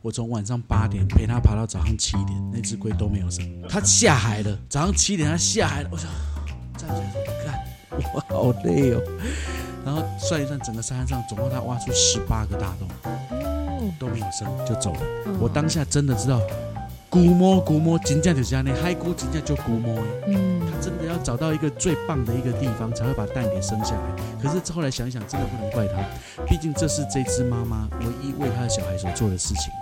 我从晚上八点陪它爬到早上七点，那只龟都没有生。它下海了，早上七点它下海了，我想站起来说看，我好累哦。然后算一算，整个山上总共它挖出十八个大洞，都没有生就走了。我当下真的知道，估摸估摸，金价就是那海龟金价就估摸哎。嗯，他真的要找到一个最棒的一个地方，才会把蛋给生下来。可是后来想一想，真的不能怪他，毕竟这是这只妈妈唯一为她的小孩所做的事情。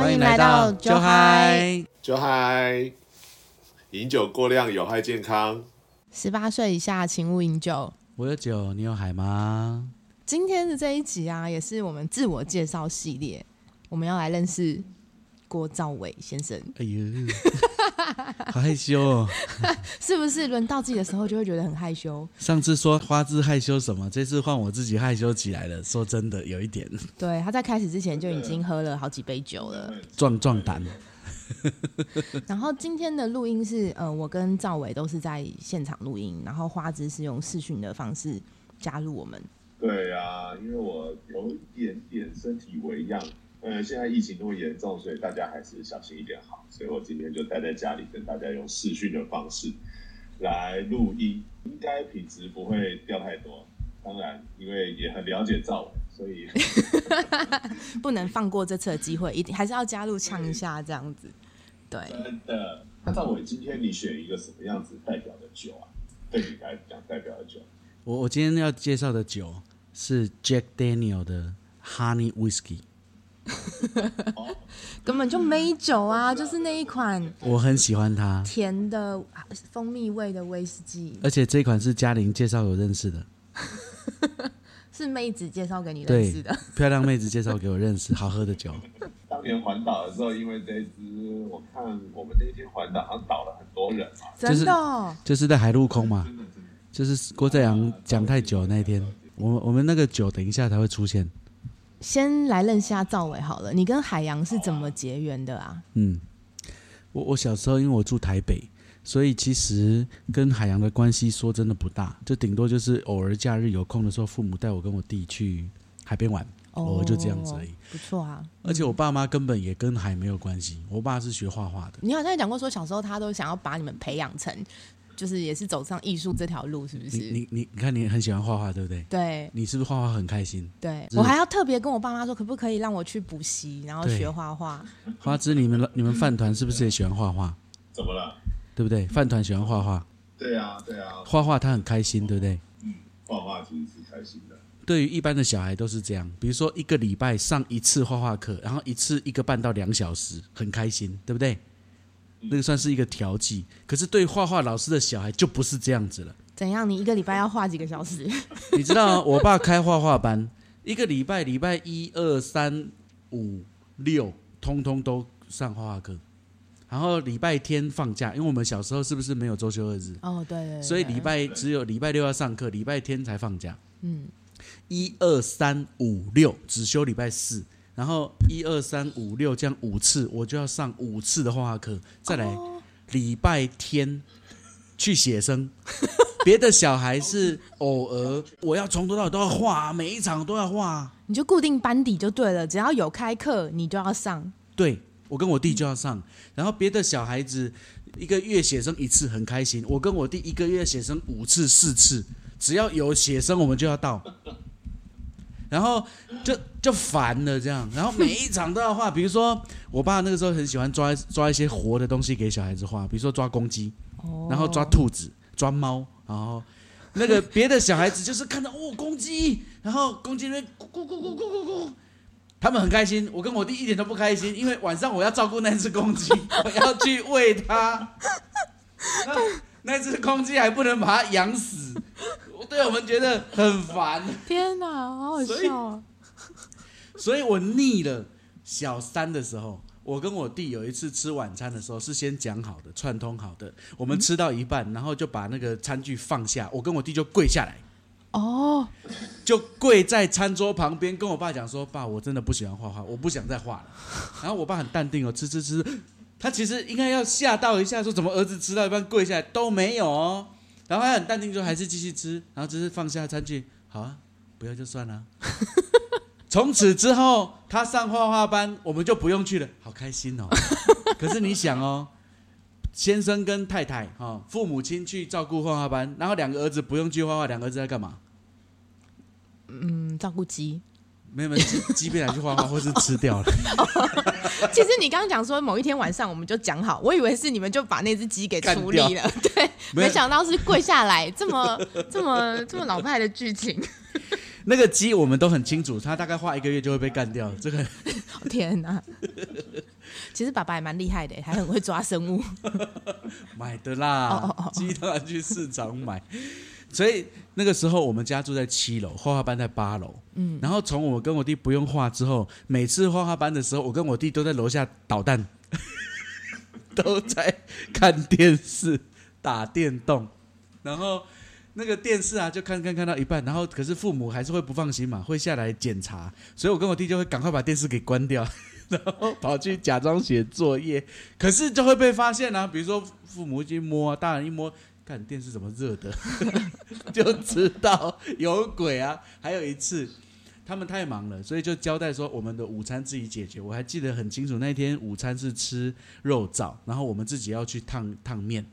欢迎来到酒嗨，酒嗨，饮酒过量有害健康。十八岁以下请勿饮酒。我有酒，你有海吗？今天的这一集啊，也是我们自我介绍系列，我们要来认识郭兆伟先生，哎呦，好害羞哦！是不是？轮到自己的时候就会觉得很害羞。上次说花枝害羞什么，这次换我自己害羞起来了。说真的，有一点对，他在开始之前就已经喝了好几杯酒了。壮壮胆。然后今天的录音是，呃，我跟赵伟都是在现场录音，然后花枝是用视讯的方式加入我们。对啊，因为我有一点点身体为恙，呃，现在疫情那么严重，所以大家还是小心一点好。所以我今天就待在家里，跟大家用视讯的方式来录音，应该品质不会掉太多。当然，因为也很了解赵伟，所以 不能放过这次的机会，一定还是要加入唱一下这样子。对，真的。那赵伟，今天你选一个什么样子代表的酒啊？对你来讲代表的酒？我我今天要介绍的酒是 Jack Daniel 的 Honey Whiskey。根本就没酒啊，就是那一款我很喜欢它，甜的蜂蜜味的威士忌，而且这款是嘉玲介绍我认识的，是妹子介绍给你认对识的。，漂亮妹子介绍给我认识，好喝的酒。当年环岛的时候，因为这一支，我看我们那天环岛好像倒了很多人嘛。真的哦、就是在海陆空嘛，就是郭在阳讲太久那一天，我们我们那个酒等一下才会出现。先来认识下赵伟好了，你跟海洋是怎么结缘的啊？嗯，我我小时候因为我住台北，所以其实跟海洋的关系说真的不大，就顶多就是偶尔假日有空的时候，父母带我跟我弟去海边玩，偶尔就这样子而已。哦不错啊。而且我爸妈根本也跟海没有关系，我爸是学画画的。你好像讲过说小时候他都想要把你们培养成，就是也是走上艺术这条路，是不是？你你你看你很喜欢画画，对不对？对你是不是画画很开心？对，我还要特别跟我爸妈说，可不可以让我去补习，然后学画画？花枝，你们你们饭团是不是也喜欢画画？怎么了？对不对？饭团喜欢画画，对啊，对啊，画画他很开心，对不对？嗯画画其实是开心的。对于一般的小孩都是这样，比如说一个礼拜上一次画画课，然后一次一个半到两小时，很开心，对不对？那个算是一个调剂。可是对画画老师的小孩就不是这样子了。怎样？你一个礼拜要画几个小时？你知道，我爸开画画班，一个礼拜礼拜一二三五六，通通都上画画课，然后礼拜天放假，因为我们小时候是不是没有周休二日？哦，对对对所以礼拜只有礼拜六要上课，礼拜天才放假。嗯，一二三五六只休礼拜四，然后一二三五六这样五次，我就要上五次的画画课，再来哦礼拜天去写生。别的小孩是偶尔，我要从头到尾都要画，每一场都要画。你就固定班底就对了，只要有开课你就要上。对我跟我弟就要上，然后别的小孩子一个月写生一次很开心，我跟我弟一个月写生五次四次，只要有写生我们就要到，然后就就烦了这样，然后每一场都要画，比如说我爸那个时候很喜欢抓抓一些活的东西给小孩子画，比如说抓公鸡，然后抓兔子、抓猫，然后那个别的小孩子就是看到哦公鸡，然后公鸡那边咕咕咕咕咕咕，他们很开心，我跟我弟一点都不开心，因为晚上我要照顾那只公鸡，我要去喂它，那只公鸡还不能把它养死，对我们觉得很烦，天哪，好好笑啊！所以我腻了。小三的时候，我跟我弟有一次吃晚餐的时候是先讲好的，串通好的，我们吃到一半，然后就把那个餐具放下，我跟我弟就跪下来。哦，就跪在餐桌旁边，跟我爸讲说：“爸，我真的不喜欢画画，我不想再画了。”然后我爸很淡定哦，吃吃吃，他其实应该要吓到一下，说怎么儿子吃到一半跪下来都没有哦，然后他很淡定，说还是继续吃，然后只是放下餐具，好啊，不要就算了。从此之后，他上画画班，我们就不用去了，好开心哦。可是你想哦，先生跟太太哈、哦，父母亲去照顾画画班，然后两个儿子不用去画画，两个儿子在干嘛？嗯，照顾鸡。没有没有，鸡 鸡被拿去画画，或是吃掉了。其实你刚刚讲说某一天晚上我们就讲好，我以为是你们就把那只鸡给处理了，对，没没想到是跪下来，这么这么这么老派的剧情，那个鸡我们都很清楚，它大概画一个月就会被干掉。这个天哪！其实爸爸也蛮厉害的，还很会抓生物。买的哦啦鸡当然去市场买。所以那个时候我们家住在七楼，画画班在八楼。嗯，然后从我跟我弟不用画之后，每次画画班的时候，我跟我弟都在楼下捣蛋，都在看电视、打电动，然后那个电视啊，就看看看到一半，然后可是父母还是会不放心嘛，会下来检查，所以我跟我弟就会赶快把电视给关掉，然后跑去假装写作业，可是就会被发现啊，比如说父母一摸啊，大人一摸。看电视怎么热的，就知道有鬼啊！还有一次，他们太忙了，所以就交代说我们的午餐自己解决。我还记得很清楚，那天午餐是吃肉燥，然后我们自己要去烫烫面，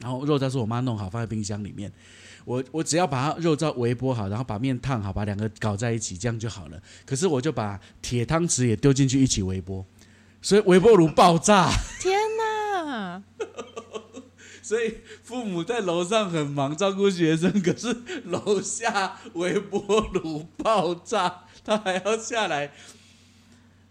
然后肉燥是我妈弄好放在冰箱里面，我我只要把它肉燥微波好，然后把面烫好，把两个搞在一起，这样就好了。可是我就把铁汤匙也丢进去一起微波，所以微波炉爆炸。天哪！所以父母在楼上很忙照顾学生，可是楼下微波炉爆炸，他还要下来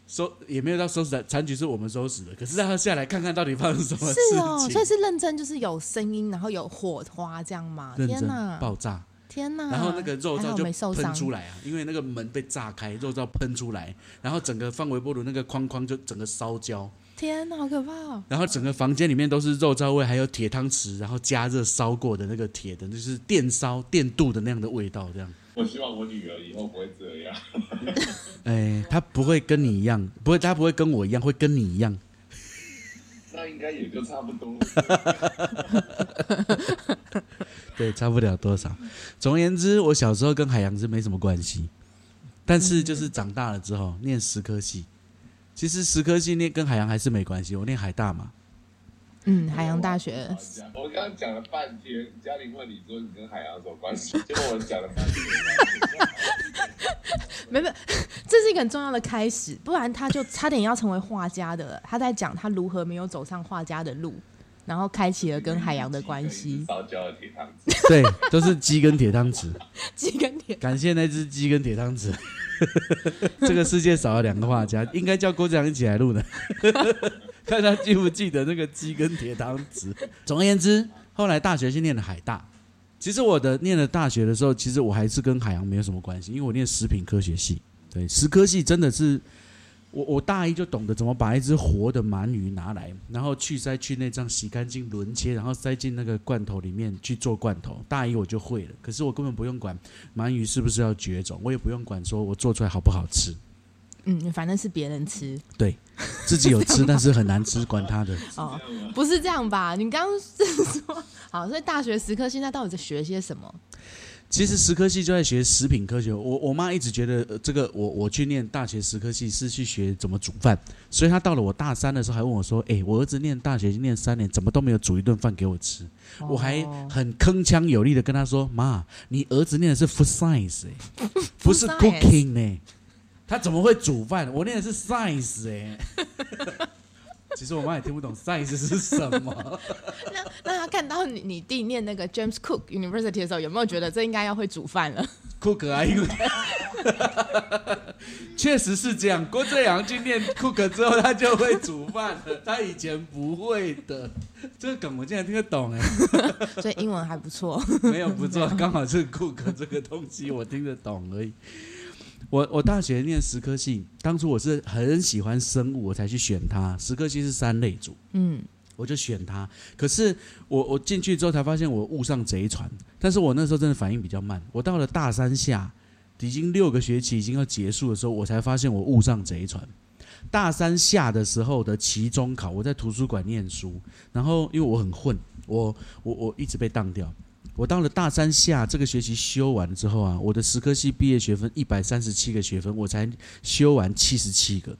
收，也没有到收拾残局是我们收拾的，可是他要下来看看到底发生什么事情。是哦，所以是认真，就是有声音，然后有火花这样嘛？认真天哪！爆炸，天哪！然后那个肉还好燥就没受伤喷出来啊，因为那个门被炸开，肉燥喷出来，然后整个放微波炉那个框框就整个烧焦。天哪，好可怕哦！然后整个房间里面都是肉燥味，还有铁汤匙，然后加热烧过的那个铁的，就是电烧电镀的那样的味道，这样。我希望我女儿以后不会这样。哎，她不会跟你一样，不会，她不会跟我一样，会跟你一样。那应该也就差不多。对，差不了多少。总而言之，我小时候跟海洋是没什么关系，但是就是长大了之后念十科系，其实十科系念跟海洋还是没关系。我念海大嘛，嗯，海洋大学我刚刚讲了半天，嘉玲问你说你跟海洋有什么关系，结果我讲了半天。没没，这是一个很重要的开始，不然他就差点要成为画家的了。他在讲他如何没有走上画家的路，然后开启了跟海洋的关系。烧焦的铁汤匙，对，都是鸡跟铁汤匙。鸡跟铁，感谢那只鸡跟铁汤匙。这个世界少了两个画家，应该叫郭志阳一起来录的，看他记不记得那个鸡跟铁汤匙。总而言之，后来大学是念的海大。其实我的念了大学的时候，其实我还是跟海洋没有什么关系，因为我念食品科学系。对，食科系真的是我我大一就懂得怎么把一只活的鳗鱼拿来，然后去鳃去内脏洗干净轮切，然后塞进那个罐头里面去做罐头。大一我就会了，可是我根本不用管鳗鱼是不是要绝种，我也不用管说我做出来好不好吃，嗯，反正是别人吃对自己有吃但是很难吃，管他的。哦，不是这样吧？你刚刚是说好，所以大学时刻现在到底在学些什么？其实食科系就在学食品科学，我我妈一直觉得、呃、这个我我去念大学食科系是去学怎么煮饭，所以她到了我大三的时候还问我说：“哎、我儿子念大学念三年，怎么都没有煮一顿饭给我吃？”我还哦很铿锵有力的跟她说：“妈，你儿子念的是 food science 哎、不是 cooking 呢、他怎么会煮饭？我念的是 science 哎、其实我妈也听不懂 science 是什么。那那他看到你你弟念那个 James Cook University 的时候，有没有觉得这应该要会煮饭了？？Cook 啊，因为确实是这样。郭正阳去念 Cook 之后，他就会煮饭了，他以前不会的。这个梗我竟然听得懂哎，所以英文还不错。没有不错，刚好是 Cook 这个东西我听得懂而已。我我大学念食科系，当初我是很喜欢生物，我才去选它。食科系是三类组，嗯，我就选它。可是我我进去之后才发现我误上贼船，但是我那时候真的反应比较慢。我到了大三下，已经六个学期已经要结束的时候，我才发现我误上贼船。大三下的时候的期中考，我在图书馆念书，然后因为我很混，我我我一直被当掉。我到了大三下这个学期修完之后啊，我的十科系毕业学分一百三十七个学分，我才修完七十七个，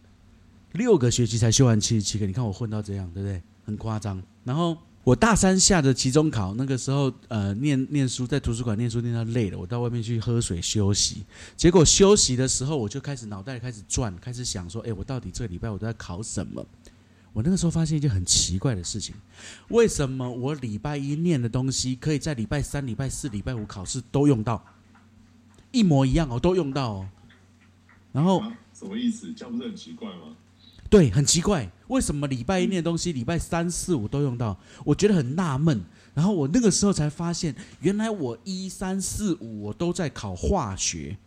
六个学期才修完七十七个。你看我混到这样，对不对？很夸张。然后我大三下的期中考，那个时候呃念念书，在图书馆念书念到累了，我到外面去喝水休息。结果休息的时候，我就开始脑袋开始转，开始想说，哎，我到底这个礼拜我都在考什么？我那个时候发现一件很奇怪的事情，为什么我礼拜一念的东西，可以在礼拜三、礼拜四、礼拜五考试都用到，一模一样哦，都用到哦。然后啊，什么意思？这样不是很奇怪吗？对，很奇怪，为什么礼拜一念的东西，礼拜三四五都用到？我觉得很纳闷。然后我那个时候才发现，原来我一三四五我都在考化学。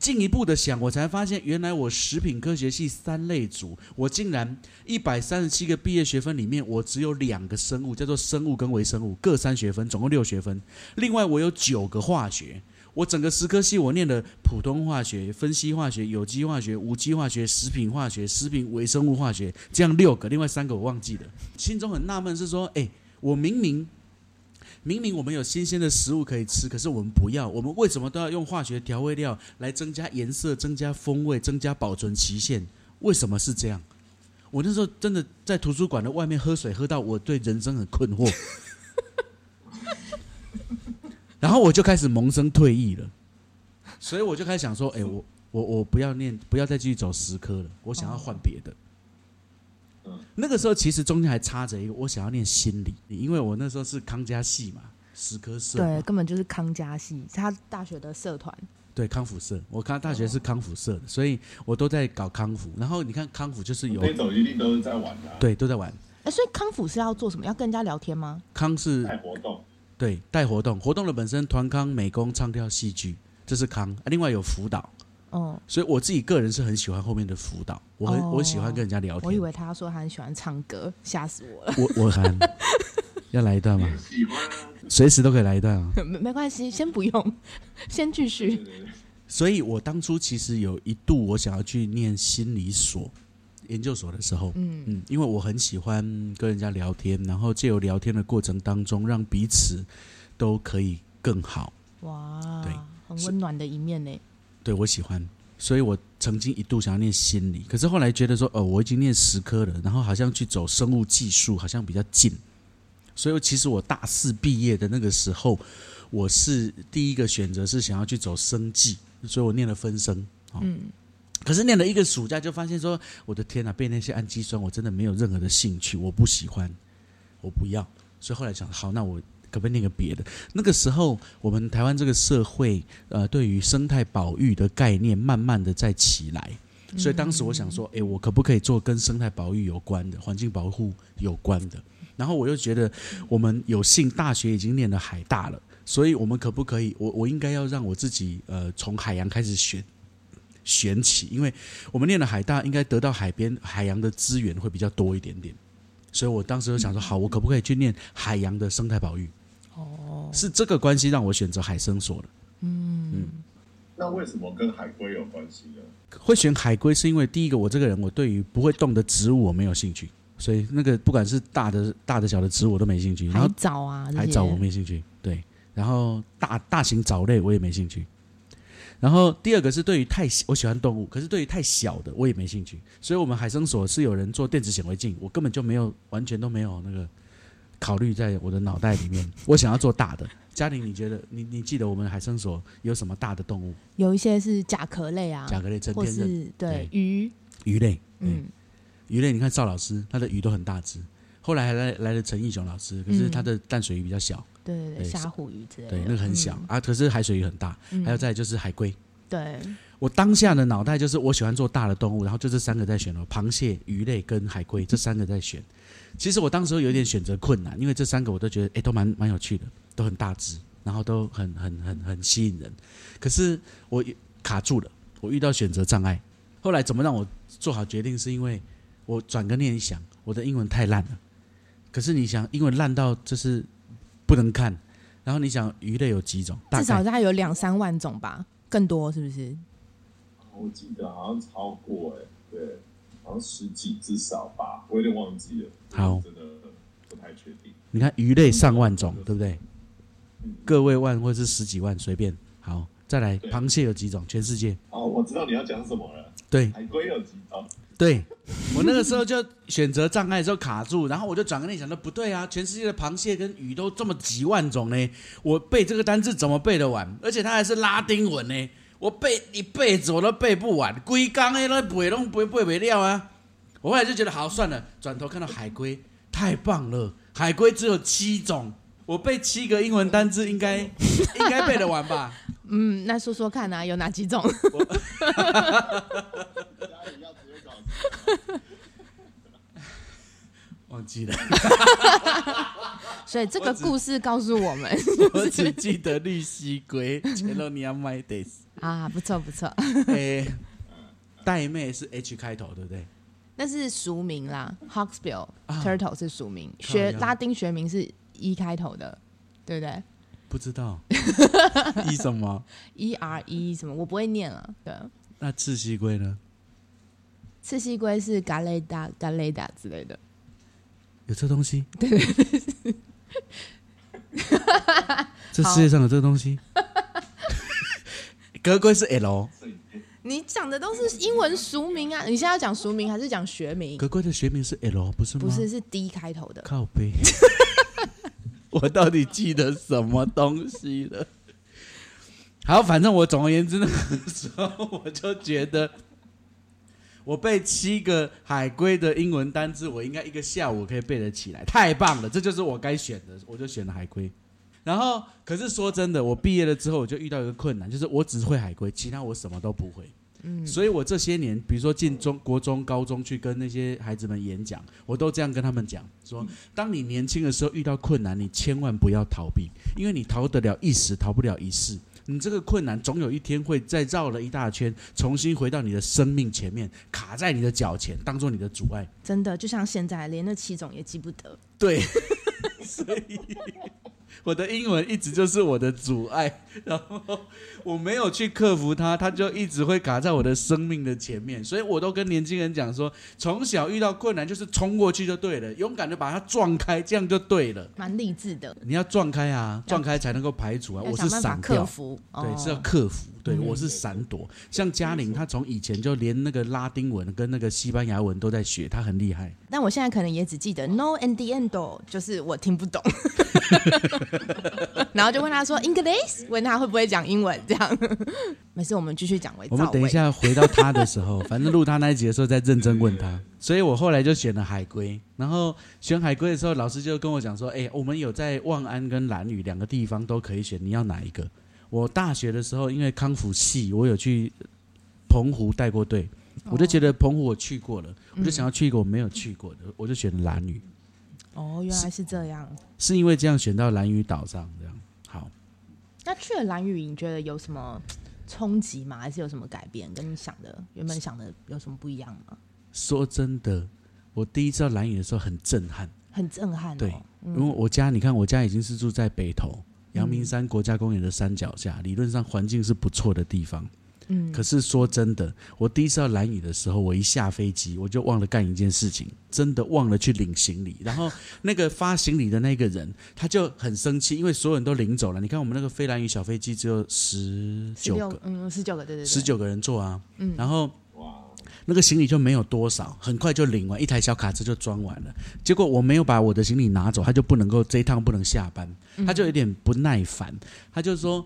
进一步的想，我才发现，原来我食品科学系三类组，我竟然一百三十七个毕业学分里面，我只有两个生物，叫做生物跟微生物，各三学分，总共六学分。另外我有九个化学，我整个十科系我念的普通化学、分析化学、有机化学、无机化学、食品化学、食品微生物化学，这样六个，另外三个我忘记了。心中很纳闷，是说，哎，我明明。明明我们有新鲜的食物可以吃，可是我们不要。我们为什么都要用化学调味料来增加颜色、增加风味、增加保存期限？为什么是这样？我那时候真的在图书馆的外面喝水，喝到我对人生很困惑。然后我就开始萌生退役了，所以我就开始想说：，哎，我我我不要念，不要再继续走十科了，我想要换别的。那个时候其实中间还插着一个，我想要念心理，因为我那时候是康家系嘛，十科社，对，根本就是康家系，他大学的社团。对，康复社，我看大学是康复社的，所以我都在搞康复。然后你看康复就是有那种一定都是在玩的、啊，对，都在玩。哎，所以康复是要做什么？要跟人家聊天吗？康是带活动，对，带活动，活动的本身团康、美工、唱跳、戏剧，这是康。啊、另外有辅导，哦，所以我自己个人是很喜欢后面的辅导，我很、哦我喜欢跟人家聊天。我以为他说他很喜欢唱歌，吓死我了。我我很 要来一段吗？喜欢啊，随时都可以来一段啊。没没关系，先不用，先继对续。对对，所以我当初其实有一度我想要去念心理所研究所的时候，嗯，嗯，因为我很喜欢跟人家聊天，然后借由聊天的过程当中，让彼此都可以更好。哇，对很温暖的一面呢。对我喜欢，所以我曾经一度想要念心理，可是后来觉得说，哦，我已经念十科了，然后好像去走生物技术好像比较近，所以其实我大四毕业的那个时候，我是第一个选择是想要去走生技，所以我念了分生。哦、嗯，可是念了一个暑假，就发现说，我的天呐，背那些氨基酸，我真的没有任何的兴趣，我不喜欢，我不要。所以后来想，好，那我可不可以念个别的？那个时候，我们台湾这个社会，呃，对于生态保育的概念，慢慢的在起来。所以当时我想说，诶，我可不可以做跟生态保育有关的、环境保护有关的？然后我又觉得，我们有幸大学已经念了海大了，所以我们可不可以？我我应该要让我自己，呃，从海洋开始选选起，因为我们念了海大，应该得到海边海洋的资源会比较多一点点。所以我当时就想说，好，我可不可以去念海洋的生态保育？哦，是这个关系让我选择海生所的嗯。那为什么跟海龟有关系呢？会选海龟是因为第一个，我这个人我对于不会动的植物我没有兴趣，所以那个不管是大的大的小的植物我都没兴趣。然海藻啊，海藻我没兴趣，对。然后大大型藻类我也没兴趣。然后第二个是对于太小我喜欢动物，可是对于太小的我也没兴趣。所以我们海生所是有人做电子显微镜，我根本就没有完全都没有那个考虑在我的脑袋里面。我想要做大的。嘉玲，你觉得你你记得我们海生所有什么大的动物？有一些是甲壳类啊，甲壳类、真或天刃、是对对鱼，鱼类，嗯，嗯，鱼类，你看邵老师，他的鱼都很大只。后来还来来了陈义雄老师，可是嗯他的淡水鱼比较小，对对对，对虾虎鱼之类的，对，那个很小、嗯啊。可是海水鱼很大，嗯还有再就是海龟。对，我当下的脑袋就是我喜欢做大的动物，然后就这三个在选了，螃蟹、鱼类跟海龟这三个在选。其实我当时有点选择困难，因为这三个我都觉得哎都蛮蛮有趣的，都很大只，然后都很很很很吸引人。可是我卡住了，我遇到选择障碍。后来怎么让我做好决定？是因为我转个念一想，我的英文太烂了。可是你想，英文烂到就是不能看，然后你想鱼类有几种？至少大概有两三万种吧，更多是不是？我记得好像超过哎、对，好像十几至少吧，我有点忘记了。好真的不太确定。你看鱼类上万种，对不对？个位万或是十几万随便。好，再来，螃蟹有几种？全世界哦，我知道你要讲什么了。对海龟有几种？对，我那个时候就选择障碍的时候卡住，然后我就转个念想说不对啊，全世界的螃蟹跟鱼都这么几万种呢，我背这个单字怎么背得完？而且它还是拉丁文呢，我背一辈子我都背不完，龟缸哎那背拢背背不了啊。我后来就觉得好算了，转头看到海龟，太棒了，海龟只有七种，我背七个英文单字应该 应该背得完吧？嗯，那说说看啊，有哪几种？忘记了，所以这个故事告诉我们 我 只记得绿蜥龟，切罗尼亚麦德斯。啊，不错不错，诶、带妹是 H 开头，对不对？那是俗名啦，Hawksbill 啊 turtle 是俗名，学拉丁学名是 E 开头的，对不对不知道，一什么？？E R E 什么我不会念了，对。那赤蜥龟呢？赤蜥龟是嘎雷达、嘎雷达之类的，有这东西？对对 这世界上有这东西？格龟是 L，你讲的都是英文俗名啊！你现在要讲俗名还是讲学名？格龟的学名是 L，不是吗？不是，是 D 开头的。靠背。我到底记得什么东西了？好，反正我总而言之，那个时候我就觉得，我背七个海龟的英文单字，我应该一个下午可以背得起来，太棒了！这就是我该选的，我就选了海龟。然后，可是说真的，我毕业了之后，我就遇到一个困难，就是我只会海龟，其他我什么都不会。嗯，所以我这些年，比如说进中国中、高中去跟那些孩子们演讲，我都这样跟他们讲：说，当你年轻的时候遇到困难，你千万不要逃避，因为你逃得了一时，逃不了一世。你这个困难总有一天会再绕了一大圈，重新回到你的生命前面，卡在你的脚前，当做你的阻碍。真的就像现在，连那七种也记不得。对，所以我的英文一直就是我的阻碍，然后我没有去克服它，它就一直会卡在我的生命的前面。所以我都跟年轻人讲说，从小遇到困难就是冲过去就对了，勇敢的把它撞开，这样就对了。蛮励志的，你要撞开啊，撞开才能够排除啊。我是闪掉。克服。对，哦是要克服。对，嗯我是闪躲。像嘉玲，她从以前就连那个拉丁文跟那个西班牙文都在学，她很厉害。但我现在可能也只记得 no and the end，就是我听不懂，然后就问他说 English，问他会不会讲英文，这样。没事，我们继续讲我们等一。下回到他的时候，反正录他那一集的时候再认真问他。所以我后来就选了海龟，然后选海龟的时候，老师就跟我讲说：“哎、我们有在望安跟兰屿两个地方都可以选，你要哪一个？”我大学的时候，因为康复系，我有去澎湖带过队，我就觉得澎湖我去过了，我就想要去一个我没有去过的，我就选了兰屿，哦，原来是这样。是因为这样选到蓝屿岛上这样。好，那去了蓝屿，你觉得有什么冲击吗？还是有什么改变？跟你想的原本想的有什么不一样吗？说真的，我第一次到蓝屿的时候很震撼。很震撼、哦。对嗯因为我家，你看我家已经是住在北投阳明山国家公园的山脚下，理论上环境是不错的地方。嗯，可是说真的，我第一次到兰屿的时候，我一下飞机我就忘了干一件事情，真的忘了去领行李。然后那个发行李的那个人他就很生气，因为所有人都领走了。你看我们那个飞兰屿小飞机只有十九个，嗯，十九个，对对对，十九个人坐啊。嗯然后哇，那个行李就没有多少，很快就领完，一台小卡车就装完了。结果我没有把我的行李拿走，他就不能够这一趟不能下班，他就有点不耐烦，他就说。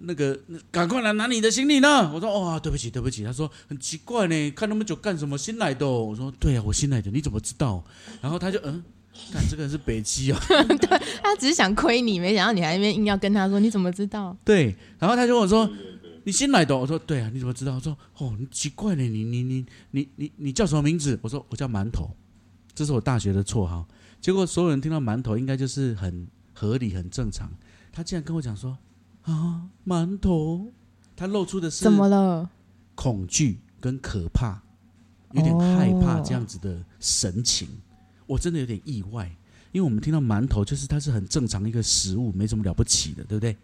嗯那个，赶快来拿你的行李呢！我说哦，对不起，对不起。他说很奇怪呢，看那么久干什么？新来的、哦。我说对啊，我新来的，你怎么知道？然后他就嗯，看这个人是北基哦，对他只是想亏你，没想到你还那边硬要跟他说，你怎么知道？对。然后他就跟我说对对对，你新来的哦？我说对啊，你怎么知道？我说哦，你奇怪呢，你你你你你你叫什么名字？我说我叫馒头，这是我大学的绰号。结果所有人听到馒头，应该就是很合理、很正常。他竟然跟我讲说啊，馒头，他露出的是怎么了？恐惧跟可怕，有点害怕这样子的神情。我真的有点意外，因为我们听到馒头就是它是很正常的一个食物，没什么了不起的，对不对？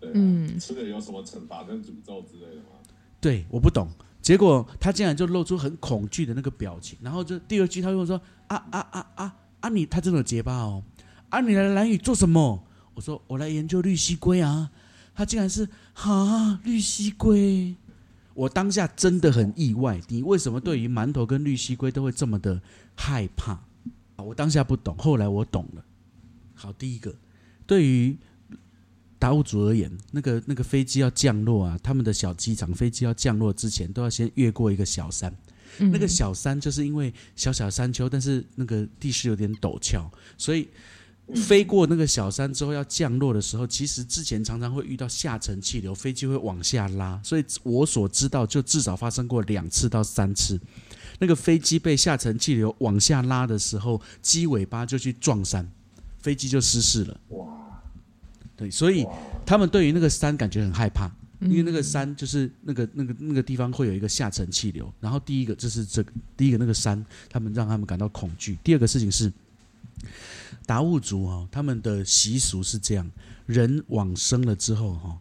对啊嗯吃了有什么惩罚跟诅咒之类的吗？对，我不懂。结果他竟然就露出很恐惧的那个表情，然后就第二句他就说啊啊啊啊啊你他真的有结巴哦，啊你来蓝宇做什么？我我说我来研究绿蜥龟啊，他竟然是哈绿蜥龟，我当下真的很意外，你为什么对于馒头跟绿蜥龟都会这么的害怕？我当下不懂，后来我懂了。好，第一个，对于达悟族而言，那个那个飞机要降落啊，他们的小机场飞机要降落之前，都要先越过一个小山。那个小山就是因为小小山丘，但是那个地势有点陡峭，所以飞过那个小山之后要降落的时候，其实之前常常会遇到下沉气流，飞机会往下拉。所以我所知道，就至少发生过两次到三次，那个飞机被下沉气流往下拉的时候，机尾巴就去撞山，飞机就失事了。哇，对，所以他们对于那个山感觉很害怕。因为那个山就是那个那个那个地方会有一个下沉气流，然后第一个就是这个第一个那个山，他们让他们感到恐惧。第二个事情是达悟族哈，他们的习俗是这样：人往生了之后哈，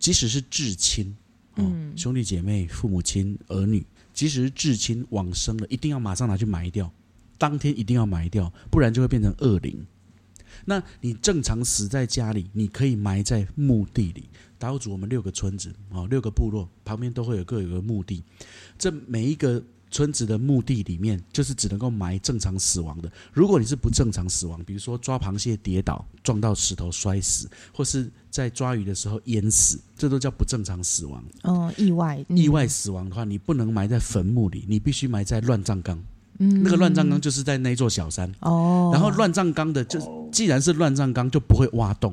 即使是至亲，嗯，兄弟姐妹、父母亲、儿女，即使是至亲往生了，一定要马上拿去埋掉，当天一定要埋掉，不然就会变成恶灵。那你正常死在家里，你可以埋在墓地里。达悟族我们六个村子啊，六个部落旁边都会有各有个墓地，这每一个村子的墓地里面，就是只能够埋正常死亡的。如果你是不正常死亡，比如说抓螃蟹跌倒撞到石头摔死，或是在抓鱼的时候淹死，这都叫不正常死亡。哦，意外意外死亡的话，你不能埋在坟墓里，你必须埋在乱葬岗。嗯，那个乱葬岗就是在那座小山哦。然后乱葬岗的就既然是乱葬岗，就不会挖洞，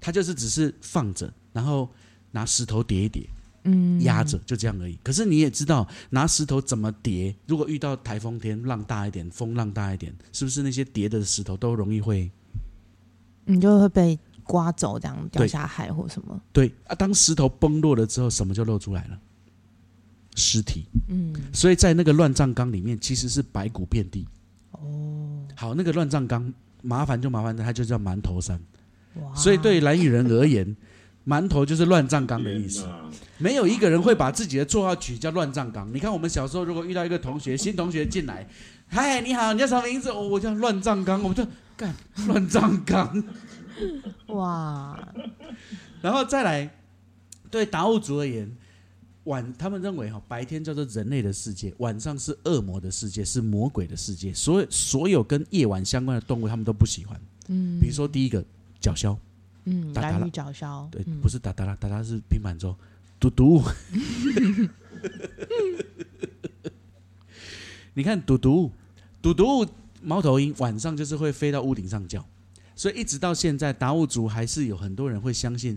它就是只是放着。然后拿石头叠一叠，嗯，压着就这样而已。可是你也知道，拿石头怎么叠？如果遇到台风天，浪大一点，风浪大一点，是不是那些叠的石头都容易会？你就会被刮走，这样掉下海或什么？对啊，当石头崩落了之后，什么就露出来了？尸体。嗯，所以在那个乱葬岗里面，其实是白骨遍地。哦，好，那个乱葬岗麻烦就麻烦的，它就叫馒头山。哇，所以对蓝屿人而言。馒头就是乱葬岗的意思，没有一个人会把自己的绰号取叫乱葬岗。你看我们小时候，如果遇到一个同学，新同学进来，嗨，你好，你叫什么名字？我叫乱葬岗，我们就干乱葬岗。哇，然后再来，对达悟族而言，晚他们认为哈，白天叫做人类的世界，晚上是恶魔的世界，是魔鬼的世界。所有所有跟夜晚相关的动物，他们都不喜欢。嗯，比如说第一个角鸮。嗯，蓝鱼角鸮，对，不是达达拉，达达是平板舟，嘟嘟。你看嘟嘟，嘟 嘟，猫头鹰晚上就是会飞到屋顶上叫，所以一直到现在，达悟族还是有很多人会相信，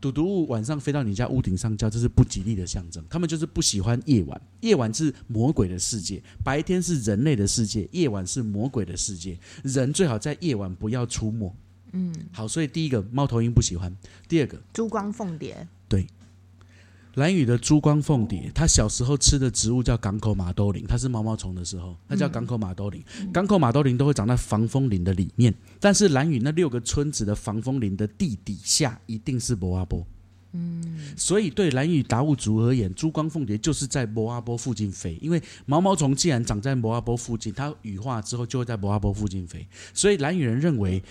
嘟嘟晚上飞到你家屋顶上叫，这是不吉利的象征。他们就是不喜欢夜晚，夜晚是魔鬼的世界，白天是人类的世界，夜晚是魔鬼的世界。人最好在夜晚不要出没。嗯，好，所以第一个猫头鹰不喜欢，第二个珠光凤蝶，对，蓝雨的珠光凤蝶，它小时候吃的植物叫港口马兜铃，它是毛毛虫的时候，它叫港口马兜铃，港口马兜铃都会长在防风林的里面，但是蓝雨那六个村子的防风林的地底下一定是博阿波，嗯，所以对蓝雨达悟族而言，珠光凤蝶就是在博阿波附近飞，因为毛毛虫既然长在博阿波附近，它羽化之后就会在博阿波附近飞，所以蓝雨人认为。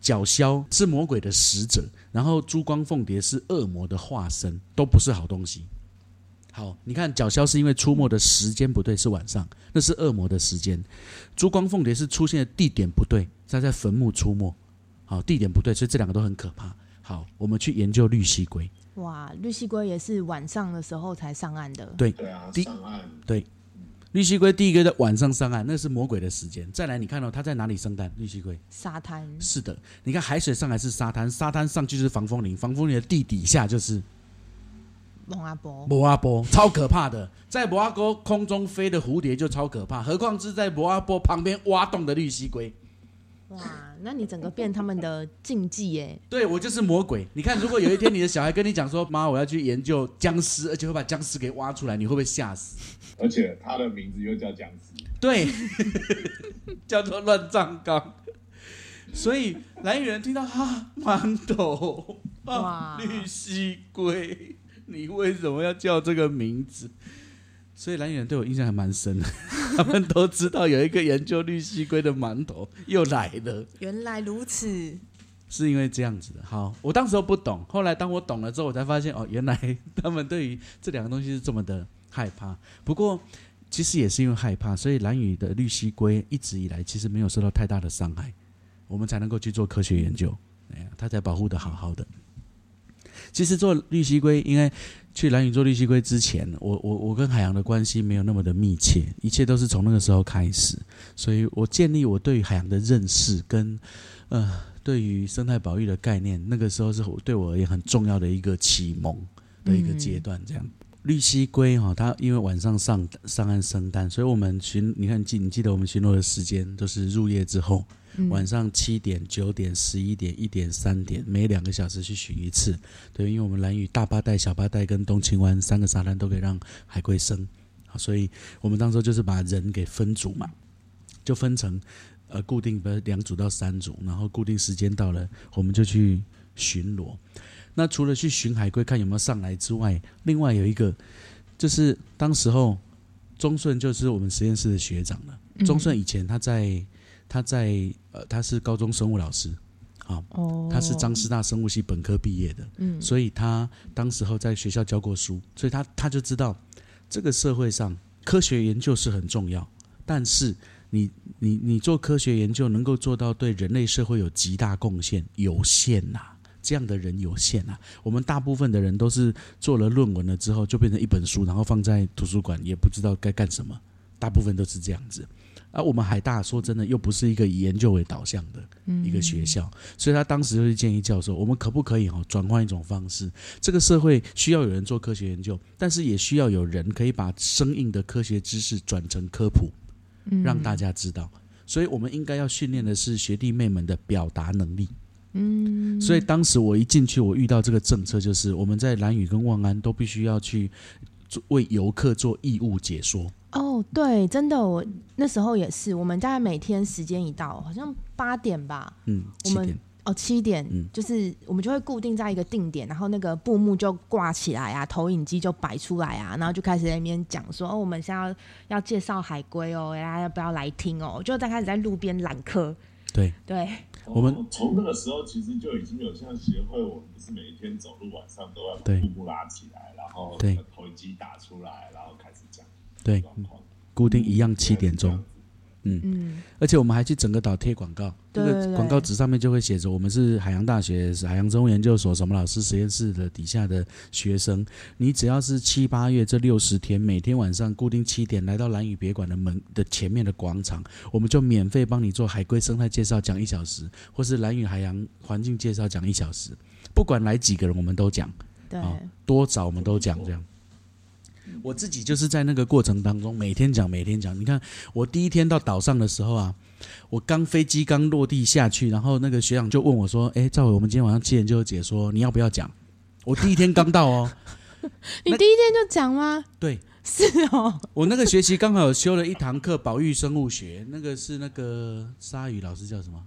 角鸮是魔鬼的使者，然后珠光凤蝶是恶魔的化身，都不是好东西。好，你看角鸮是因为出没的时间不对，是晚上，那是恶魔的时间；珠光凤蝶是出现的地点不对，它在坟墓出没。好，地点不对，所以这两个都很可怕。好，我们去研究绿蜥龟。哇，绿蜥龟也是晚上的时候才上岸的。对，对啊，上岸。对。绿蜥龟第一个在晚上上岸，那是魔鬼的时间。再来，你看到它在哪里生蛋？绿蜥龟沙滩。是的，你看海水上来是沙滩，沙滩上就是防风林，防风林的地底下就是摩阿波。摩阿波超可怕的，在摩阿波空中飞的蝴蝶就超可怕，何况是在摩阿波旁边挖洞的绿蜥龟。哇，那你整个变他们的禁忌耶？对我就是魔鬼。你看，如果有一天你的小孩跟你讲说：“妈，我要去研究僵尸，而且会把僵尸给挖出来，你会不会吓死？”而且他的名字又叫僵尸，对，叫做乱葬岗。所以蓝雨人听到哈馒头啊绿蜥龟，你为什么要叫这个名字？所以蓝雨人对我印象还蛮深的，他们都知道有一个研究绿蜥龟的馒头又来了。原来如此，是因为这样子的。好，我当时候不懂，后来当我懂了之后，我才发现哦，原来他们对于这两个东西是这么的害怕。不过其实也是因为害怕，所以蓝屿的绿蜥龟一直以来其实没有受到太大的伤害，我们才能够去做科学研究，哎呀，它才保护的好好的。其实做绿蜥龟，因为去蓝屿做绿蜥龟之前，我我我跟海洋的关系没有那么的密切，一切都是从那个时候开始，所以我建立我对于海洋的认识跟呃对于生态保育的概念，那个时候是对我而言很重要的一个启蒙的一个阶段。这样，绿蜥龟哈，它因为晚上上上岸生蛋，所以我们巡，你看记你记得我们巡逻的时间都是入夜之后。晚上七点、九点、十一点、一点、三点，每两个小时去巡一次。对，因为我们蓝屿大八带、小八带跟东青湾三个沙滩都可以让海龟生，所以我们当时就是把人给分组嘛，就分成呃固定的两组到三组，然后固定时间到了，我们就去巡逻。那除了去巡海龟看有没有上来之外，另外有一个就是当时候钟顺就是我们实验室的学长了。钟顺以前他在。他在呃，他是高中生物老师，啊，他是张师大生物系本科毕业的，嗯，所以他当时候在学校教过书，所以他他就知道这个社会上科学研究是很重要，但是你你你做科学研究能够做到对人类社会有极大贡献有限呐，这样的人有限啊，我们大部分的人都是做了论文了之后就变成一本书，然后放在图书馆也不知道该干什么，大部分都是这样子。而我们海大说真的又不是一个以研究为导向的一个学校，所以他当时就是建议教授，我们可不可以哈转换一种方式？这个社会需要有人做科学研究，但是也需要有人可以把生硬的科学知识转成科普，让大家知道。所以我们应该要训练的是学弟妹们的表达能力。嗯，所以当时我一进去，我遇到这个政策，就是我们在蓝屿跟望安都必须要去为游客做义务解说。哦，对，真的，我那时候也是，我们大概每天时间一到，好像八点吧，嗯，我们哦七点，嗯，就是我们就会固定在一个定点，然后那个布幕就挂起来啊，投影机就摆出来啊，然后就开始在那边讲说，哦，我们现在要要介绍海龟哦，大家要不要来听哦？就在开始在路边揽客，对。对，我们从那个时候其实就已经有像协会，我们不是每一天走路晚上都要把布幕拉起来，然后投影机打出来，然后开始讲。对，固定一样七点钟，嗯。嗯，而且我们还去整个岛贴广告，这个广告纸上面就会写着我们是海洋大学海洋生物研究所什么老师实验室的底下的学生，你只要是七八月这六十天，每天晚上固定七点来到蓝屿别馆的门的前面的广场，我们就免费帮你做海龟生态介绍讲一小时，或是蓝屿海洋环境介绍讲一小时，不管来几个人我们都讲，对，多早我们都讲这样。我自己就是在那个过程当中，每天讲，每天讲。你看，我第一天到岛上的时候啊，我刚飞机刚落地下去，然后那个学长就问我说：“哎，赵伟，我们今天晚上七点就有解说，你要不要讲？”我第一天刚到哦，你第一天就讲吗？对，是哦。我那个学期刚好修了一堂课，保育生物学，那个是那个鲨鱼老师叫什么？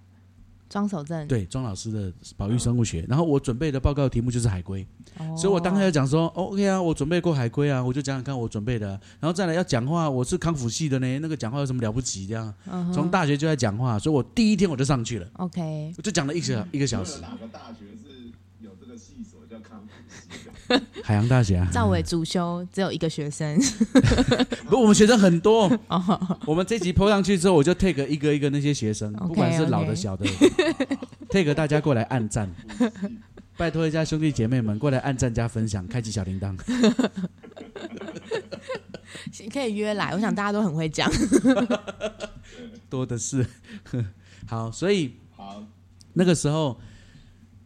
庄守正对庄老师的保育生物学，然后我准备的报告题目就是海龟，所以我当时讲说，OK 啊，我准备过海龟啊，我就讲讲看我准备的，然后再来要讲话，我是康复系的呢，那个讲话有什么了不起？这样，从大学就在讲话，所以我第一天我就上去了，OK，我就讲了一个一个小时。哪个大学是有这个系所叫康复系？海洋大学啊，赵伟主修只有一个学生，不，我们学生很多。我们这集播上去之后，我就 take 一个一个那些学生，不管是老的小的，take 大家过来按赞，拜托一下兄弟姐妹们过来按赞加分享，开启小铃铛。可以约来，我想大家都很会讲，多的是。好，所以好那个时候。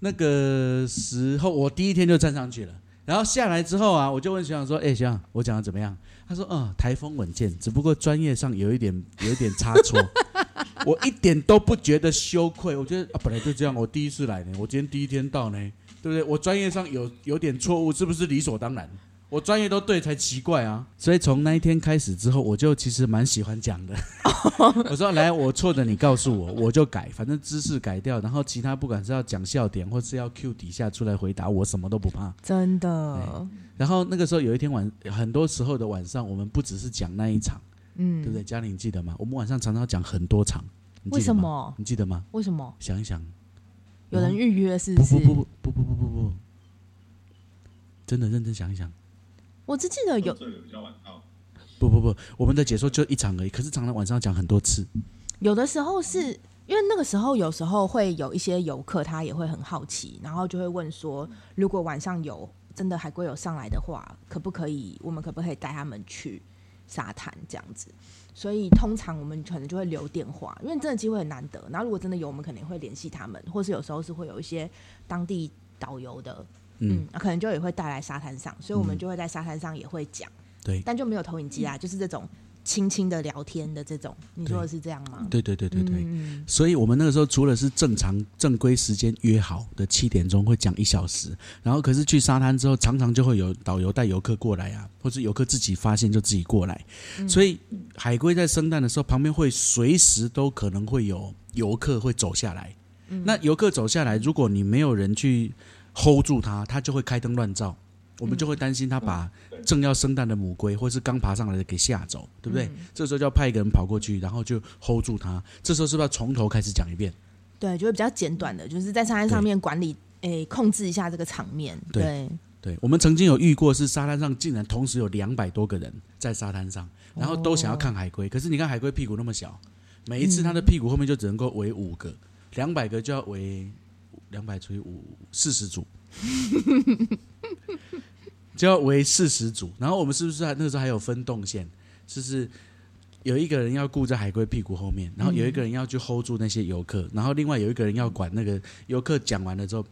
那个时候，我第一天就站上去了，然后下来之后啊，我就问学长说：“哎，学长，我讲的怎么样？”他说：“嗯，台风稳健，只不过专业上有一点 有一点差错。”我一点都不觉得羞愧，我觉得啊，本来就这样，我第一次来呢，我今天第一天到呢，对不对？我专业上有有点错误，是不是理所当然？我专业都对才奇怪啊！所以从那一天开始之后，我就其实蛮喜欢讲的。我说来，我错的你告诉我，我就改，反正知识改掉，然后其他不管是要讲笑点，或是要 Q 底下出来回答，我什么都不怕。真的。然后那个时候有一天晚，很多时候的晚上，我们不只是讲那一场，嗯，对不对？嘉玲记得吗？我们晚上常常讲很多场。为什么？你记得吗？为什么？想一想，有人预约是不是？不不不不不不不，真的认真想一想，我只记得有这个比较晚到，不不不，我们的解说就一场而已，可是常常晚上讲很多次。有的时候是因为那个时候有时候会有一些游客他也会很好奇，然后就会问说，如果晚上有真的海龟有上来的话，可不可以我们可不可以带他们去沙滩这样子？所以通常我们可能就会留电话，因为真的机会很难得。然后如果真的有，我们肯定会联系他们，或是有时候是会有一些当地导游的，嗯，可能就也会带来沙滩上，所以我们就会在沙滩上也会讲，对。但就没有投影机啊，就是这种轻轻的聊天的这种。你说的是这样吗？对对对对对，嗯所以我们那个时候除了是正常正规时间约好的七点钟会讲一小时，然后可是去沙滩之后，常常就会有导游带游客过来啊，或者游客自己发现就自己过来，所以海龟在生蛋的时候，旁边会随时都可能会有游客会走下来。那游客走下来，如果你没有人去 hold 住它，它就会开灯乱照。我们就会担心它把正要生蛋的母龟或是刚爬上来的给吓走，对不对？这时候就要派一个人跑过去，然后就 hold 住它。这时候是不是要从头开始讲一遍？对，就会比较简短的，就是在沙滩上面管理，诶，控制一下这个场面。对对，对，我们曾经有遇过，是沙滩上竟然同时有两百多个人在沙滩上，然后都想要看海龟。可是你看海龟屁股那么小，每一次它的屁股后面就只能够围五个，两百个就要围两百除以五四十组，就要围四十组。然后我们是不是那时候还有分动线？就是有一个人要顾在海龟屁股后面，然后有一个人要去 hold 住那些游客，然后另外有一个人要管那个游客讲完了之后。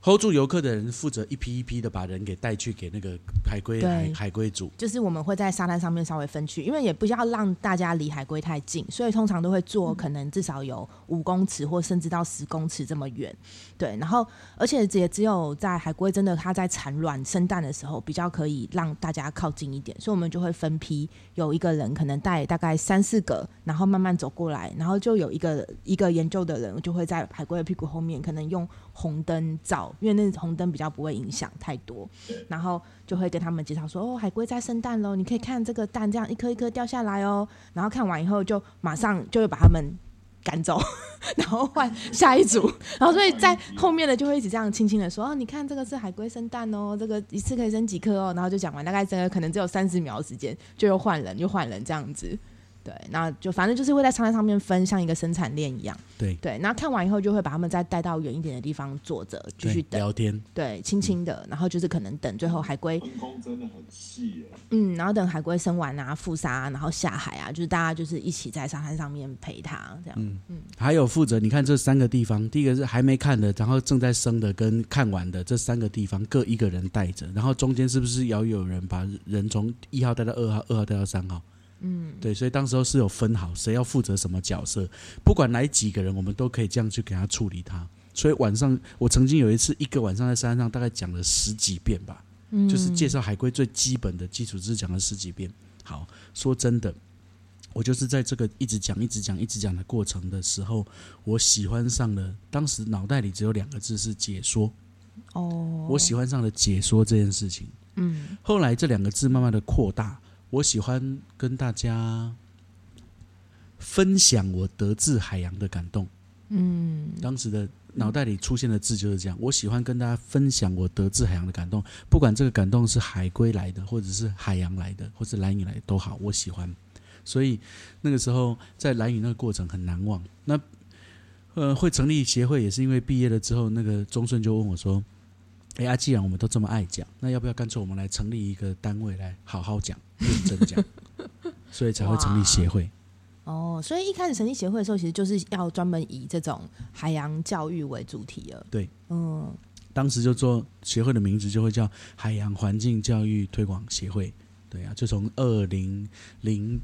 Hold 住游客的人负责一批一批的把人给带去给那个海龟海龟组，就是我们会在沙滩上面稍微分区，因为也不要让大家离海龟太近，所以通常都会做可能至少有五公尺或甚至到十公尺这么远。对，然后而且也只有在海龟真的它在产卵生蛋的时候，比较可以让大家靠近一点，所以我们就会分批，有一个人可能带大概三四个，然后慢慢走过来，然后就有一个一个研究的人就会在海龟的屁股后面，可能用红灯照，因为那红灯比较不会影响太多，然后就会跟他们介绍说，哦，海龟在生蛋喽，你可以看这个蛋这样一颗一颗掉下来哦，然后看完以后就马上就会把他们赶走，然后换下一组，然后所以在后面的就会一直这样轻轻的说，哦，你看这个是海龟生蛋哦，这个一次可以生几颗哦，然后就讲完，大概这个可能只有三十秒的时间，就又换人又换人这样子。对，那就反正就是会在沙滩上面分，像一个生产链一样。对对，然后看完以后就会把他们再带到远一点的地方坐着，继续等。聊天，对，轻轻的，然后就是可能等最后海龟，分工真的很细耶。嗯，然后等海龟生完啊、复杀、啊，然后下海啊，就是大家就是一起在沙滩上面陪它这样。嗯嗯还有负责你看这三个地方，第一个是还没看的，然后正在生的跟看完的这三个地方各一个人带着，然后中间是不是要有人把人从一号带到二号，二号带到三号？嗯，对，所以当时候是有分好谁要负责什么角色，不管来几个人，我们都可以这样去给他处理他。所以晚上我曾经有一次一个晚上在山上大概讲了十几遍吧，就是介绍海龟最基本的基础知识讲了十几遍。好，说真的，我就是在这个一直讲、一直讲、一直讲的过程的时候，我喜欢上了。当时脑袋里只有两个字是解说，哦，我喜欢上了解说这件事情。嗯后来这两个字慢慢的扩大，我喜欢跟大家分享我得自海洋的感动。嗯当时的脑袋里出现的字就是这样。我喜欢跟大家分享我得自海洋的感动，不管这个感动是海龟来的，或者是海洋来的，或是蓝雨来的都好，我喜欢。所以那个时候在蓝雨那个过程很难忘。那呃，会成立协会也是因为毕业了之后，那个钟顺就问我说：“哎呀，既然我们都这么爱讲，那要不要干脆我们来成立一个单位来好好讲、认真讲？” 所以才会成立协会。哦，所以一开始成立协会的时候，其实就是要专门以这种海洋教育为主题了。对，嗯当时就做协会的名字就会叫海洋环境教育推广协会。对啊，就从二零零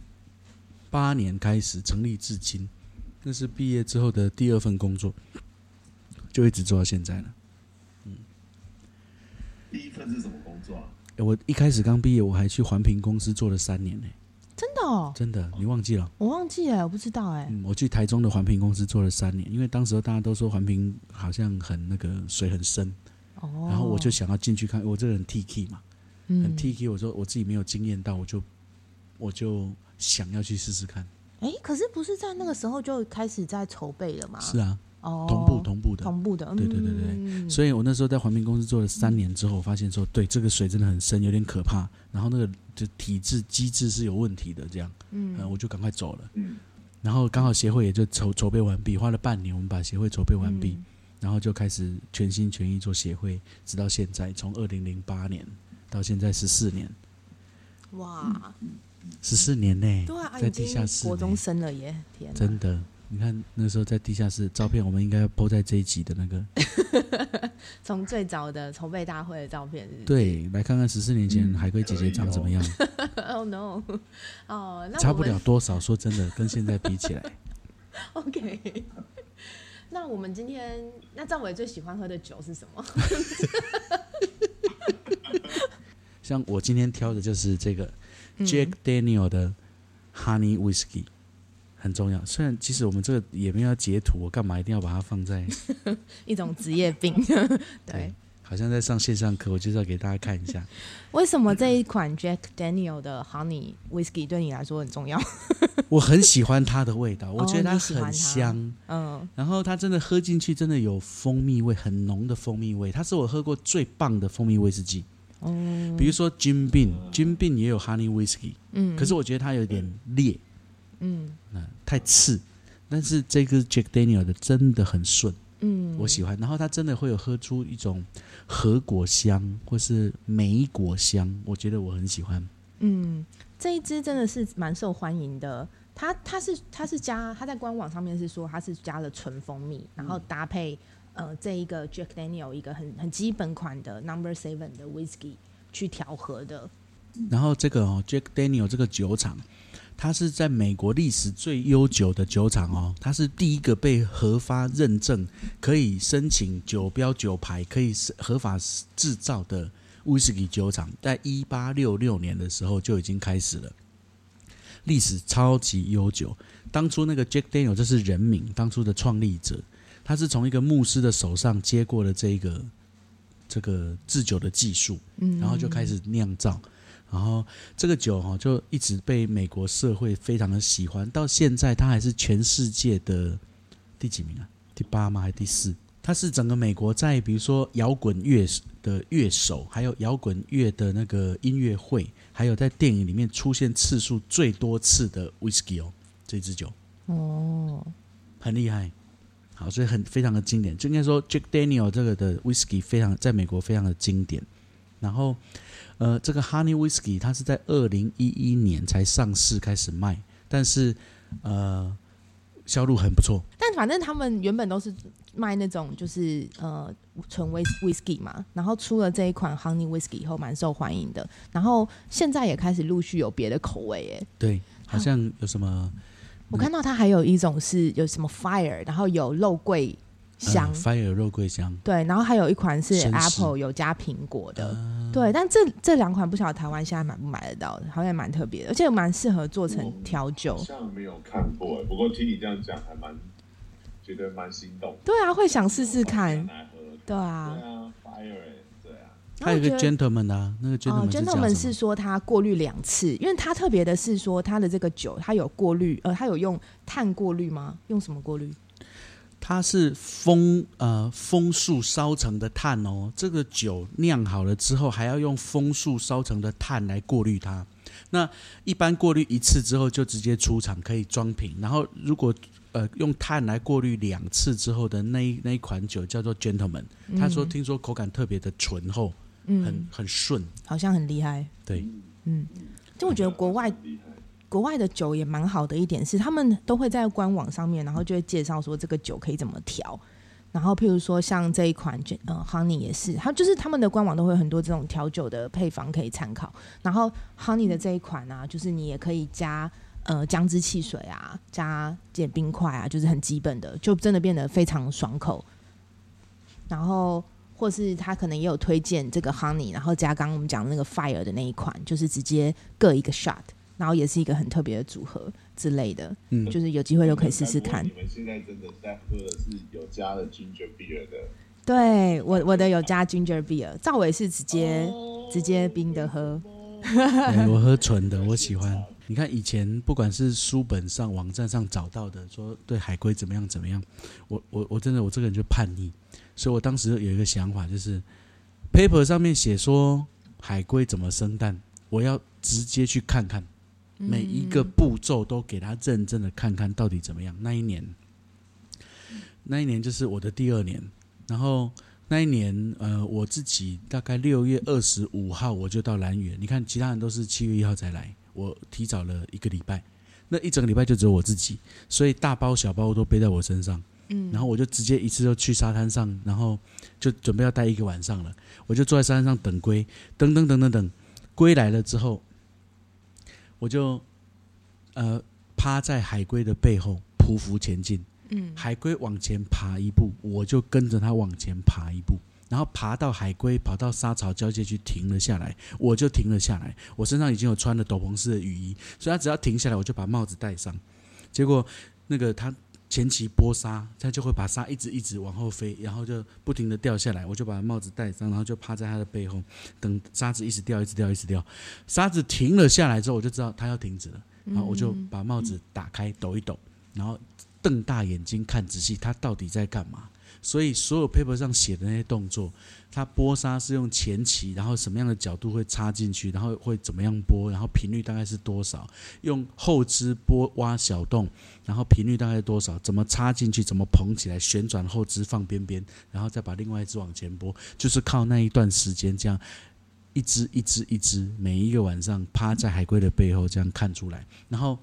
八年开始成立至今，那是毕业之后的第二份工作，就一直做到现在了。嗯第一份是什么工作啊？诶我一开始刚毕业，我还去环评公司做了三年呢、真的哦，真的，你忘记了？我忘记了，我不知道哎。嗯，我去台中的环评公司做了三年，因为当时候大家都说环评好像很那个水很深，哦，然后我就想要进去看，我这个人 T K 嘛，很嗯 T K，我说我自己没有经验到，我就我就想要去试试看。哎，可是不是在那个时候就开始在筹备了吗？是啊，哦，同步同步的。同步的，对对对对。嗯。所以我那时候在环评公司做了三年之后，我发现说，对这个水真的很深，有点可怕。然后那个就体制机制是有问题的，这样，嗯。呃，我就赶快走了。嗯，然后刚好协会也就筹筹备完毕，花了半年，我们把协会筹备完毕，嗯。然后就开始全心全意做协会，直到现在，从二零零八年到现在十四年，哇，十四年呢、对啊，在地下室国中生了耶，天，真的。你看那时候在地下室照片，我们应该要 PO 在这一集的那个，从最早的筹备大会的照片是不是，对，来看看十四年前嗯。海龟姐姐长怎么样，，Oh no，哦，那差不了多少。说真的，跟现在比起来，OK。那我们今天，那赵伟最喜欢喝的酒是什么？像我今天挑的就是这个嗯。Jack Daniel 的 Honey Whiskey，很重要。虽然其实我们这个也没有要截图，我干嘛一定要把它放在？一种职业病，对。好像在上线上课，我就是要给大家看一下。为什么这一款 Jack Daniel 的 Honey Whisky 对你来说很重要？我很喜欢它的味道，我觉得它很香，嗯然后它真的喝进去真的有蜂蜜味，很浓的蜂蜜味，它是我喝过最棒的蜂蜜威士忌。哦比如说 Jim Beam，Jim Beam 也有 Honey Whisky，嗯，可是我觉得它有点烈，嗯嗯，太刺。但是这个 Jack Daniel 的真的很顺，嗯，我喜欢。然后它真的会有喝出一种核果香或是莓果香，我觉得我很喜欢。嗯，这一支真的是蛮受欢迎的。它它是它是加它在官网上面是说它是加了纯蜂蜜，然后搭配呃这一个 Jack Daniel 一个很很基本款的 Number Seven 的 Whisky 去调和的。然后这个哦，Jack Daniel 这个酒厂，它是在美国历史最悠久的酒厂哦，它是第一个被核发认证，可以申请酒标酒牌，可以是合法制造的威士忌酒厂，在一八六六年的时候就已经开始了，历史超级悠久。当初那个 Jack Daniel 这是人名，当初的创立者，他是从一个牧师的手上接过了这个这个制酒的技术，嗯，然后就开始酿造，然后这个酒哈、就一直被美国社会非常的喜欢，到现在它还是全世界的第几名啊？第八吗？还是第四？它是整个美国在比如说摇滚乐的乐手，还有摇滚乐的那个音乐会，还有在电影里面出现次数最多次的 whisky 哦，这支酒哦，很厉害。好，所以很非常的经典，就应该说 Jack Daniel 这个的 whisky 非常在美国非常的经典。然后，呃，这个 Honey Whisky 它是在二零一一年才上市开始卖，但是呃销路很不错。但反正他们原本都是卖那种就是呃纯威 whisky 嘛，然后出了这一款 honey whisky 以后蛮受欢迎的，然后现在也开始陆续有别的口味耶。对，好像有什么我看到它还有一种是有什么 fire，然后有肉桂香，呃 Fire 肉桂香，对，然后还有一款是 apple 有加苹果的，呃对，但这这两款不晓得台湾现在买不买得到的，好像也蛮特别的，而且蛮适合做成调酒好。像没有看过哎，不过听你这样讲，还蛮觉得蛮心动。对啊，会想试试看。对对啊，啊，Fire 哎，对啊，还有一个 Gentleman 啊，那个 Gentleman，gentleman？是说他过滤两次，因为他特别的是说他的这个酒，他有过滤，呃，他有用碳过滤吗？用什么过滤？它是枫呃枫树烧成的炭哦，这个酒酿好了之后，还要用枫树烧成的炭来过滤它。那一般过滤一次之后就直接出厂可以装瓶，然后如果呃用炭来过滤两次之后的那一那一款酒叫做 Gentleman，、他说听说口感特别的醇厚，嗯，很很顺，好像很厉害。对，嗯，就我觉得国外。国外的酒也蛮好的一点是，他们都会在官网上面，然后就会介绍说这个酒可以怎么调。然后譬如说像这一款呃 Honey 也是，它就是他们的官网都会有很多这种调酒的配方可以参考。然后 Honey 的这一款啊，就是你也可以加呃姜汁汽水啊，加点冰块啊，就是很基本的，就真的变得非常爽口。然后或是他可能也有推荐这个 Honey，然后加刚刚我们讲的那个 Fire 的那一款，就是直接各一个 shot，然后也是一个很特别的组合之类的，嗯就是有机会都可以试试看你。们现在真的在喝的是有加了 ginger beer 的，对我我的有加 ginger beer，赵伟是直接、直接冰的喝。我喝纯的，我喜欢。你看以前不管是书本上、网站上找到的，说对海龟怎么样怎么样，我我我真的我这个人就叛逆，所以我当时有一个想法，就是 paper 上面写说海龟怎么生蛋，我要直接去看看，每一个步骤都给他认真的看看到底怎么样。那一年，那一年就是我的第二年，然后。那一年，呃，我自己大概六月二十五号我就到兰屿。你看，其他人都是七月一号才来，我提早了一个礼拜。那一整个礼拜就只有我自己，所以大包小包都背在我身上。嗯，然后我就直接一次就去沙滩上，然后就准备要待一个晚上了。我就坐在沙滩上等龟，等等等等等，龟来了之后，我就呃趴在海龟的背后匍匐前进。嗯，海龟往前爬一步，我就跟着它往前爬一步，然后爬到海龟跑到沙草交界去停了下来，我就停了下来。我身上已经有穿了斗篷式的雨衣，所以它只要停下来，我就把帽子戴上。结果那个它前期拨沙，它就会把沙一直一直往后飞，然后就不停的掉下来。我就把帽子戴上，然后就趴在它的背后，等沙子一直掉，一直掉，一直掉。沙子停了下来之后，我就知道它要停止了，然后我就把帽子打开，抖一抖，然后。瞪大眼睛看仔细，它到底在干嘛？所以所有 paper 上写的那些动作，他拨沙是用前期，然后什么样的角度会插进去，然后会怎么样拨，然后频率大概是多少？用后肢拨挖小洞，然后频率大概多少？怎么插进去？怎么捧起来？旋转后肢放边边，然后再把另外一只往前拨，就是靠那一段时间这样一只一只一只，每一个晚上趴在海龟的背后这样看出来，然后。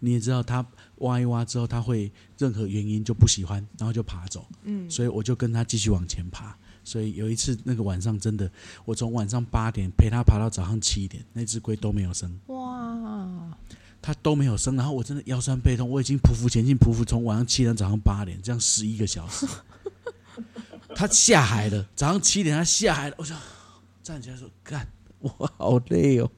你也知道，它挖一挖之后，它会任何原因就不喜欢，然后就爬走。嗯，所以我就跟它继续往前爬。所以有一次那个晚上，真的，我从晚上八点陪他爬到早上七点，那只龟都没有生。哇！它都没有生，然后我真的腰酸背痛，我已经匍匐前进，匍匐从晚上七点早上八点，这样十一个小时。他下海了，早上七点他下海了，我想站起来说：“干，我好累哦。”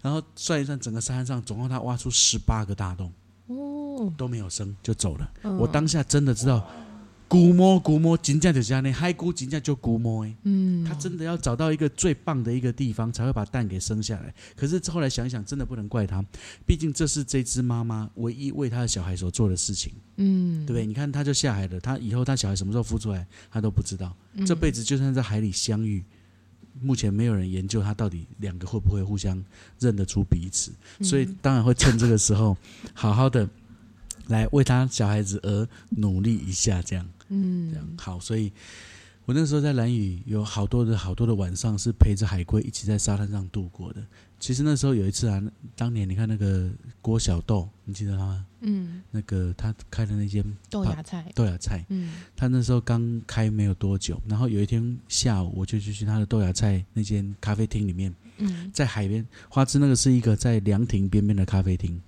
然后算一算，整个山上总共他挖出十八个大洞，哦，都没有生就走了。我当下真的知道，估摸估摸，金价就这样呢，海估金价就估摸哎，嗯，他真的要找到一个最棒的一个地方，才会把蛋给生下来。可是后来想想，真的不能怪他，毕竟这是这只妈妈唯一为他的小孩所做的事情，嗯，对不对？你看，他就下海了，他以后他小孩什么时候孵出来，他都不知道。这辈子就算在海里相遇。目前没有人研究它到底两个会不会互相认得出彼此，所以当然会趁这个时候好好的来为他小孩子而努力一下，这样，嗯，这样好。所以我那时候在蓝屿有好多的好多的晚上是陪着海龟一起在沙滩上度过的。其实那时候有一次啊，当年你看那个郭小豆，你记得他吗？嗯，那个他开的那间豆芽菜，豆芽菜，嗯，他那时候刚开没有多久，然后有一天下午我就去去他的豆芽菜那间咖啡厅里面，嗯，在海边花枝那个是一个在凉亭边边的咖啡厅，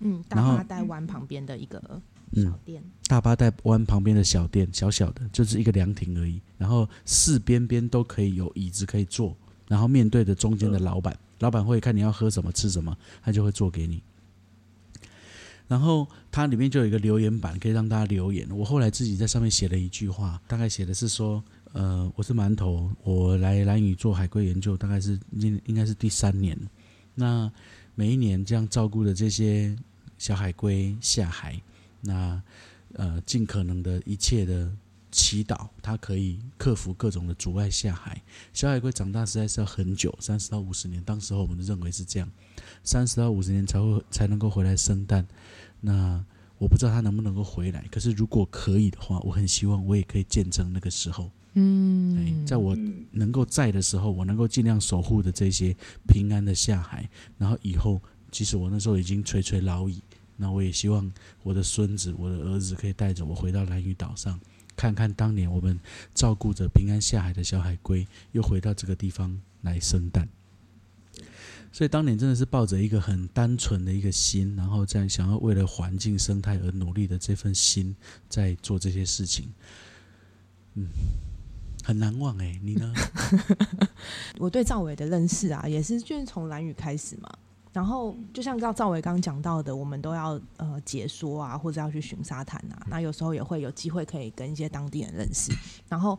嗯，大巴带湾旁边的一个小店，大巴带湾旁边的小店，小小的，就是一个凉亭而已，然后四边边都可以有椅子可以坐，然后面对着中间的老板。老板会看你要喝什么吃什么，他就会做给你。然后它里面就有一个留言板，可以让大家留言。我后来自己在上面写了一句话，大概写的是说：呃，我是馒头，我来蓝屿做海龟研究，大概是应应该是第三年。那每一年这样照顾的这些小海龟下海，那呃尽可能的一切的。祈祷它可以克服各种的阻碍下海。小海龟长大实在是要很久，三十到五十年。当时候我们认为是这样，三十到五十年才会才能够回来生蛋。那我不知道它能不能够回来，可是如果可以的话，我很希望我也可以见证那个时候。嗯，在我能够在的时候，我能够尽量守护的这些平安的下海。然后以后，即使我那时候已经垂垂老矣，那我也希望我的孙子、我的儿子可以带着我回到蓝屿岛上。看看当年我们照顾着平安下海的小海龟，又回到这个地方来生蛋，所以当年真的是抱着一个很单纯的一个心，然后在想要为了环境生态而努力的这份心，在做这些事情，嗯，很难忘哎，你呢？我对赵伟的认识啊，也是就是从蓝宇开始嘛。然后，就像赵赵伟刚刚讲到的，我们都要呃解说啊，或者要去巡沙滩啊。那有时候也会有机会可以跟一些当地人认识。然后，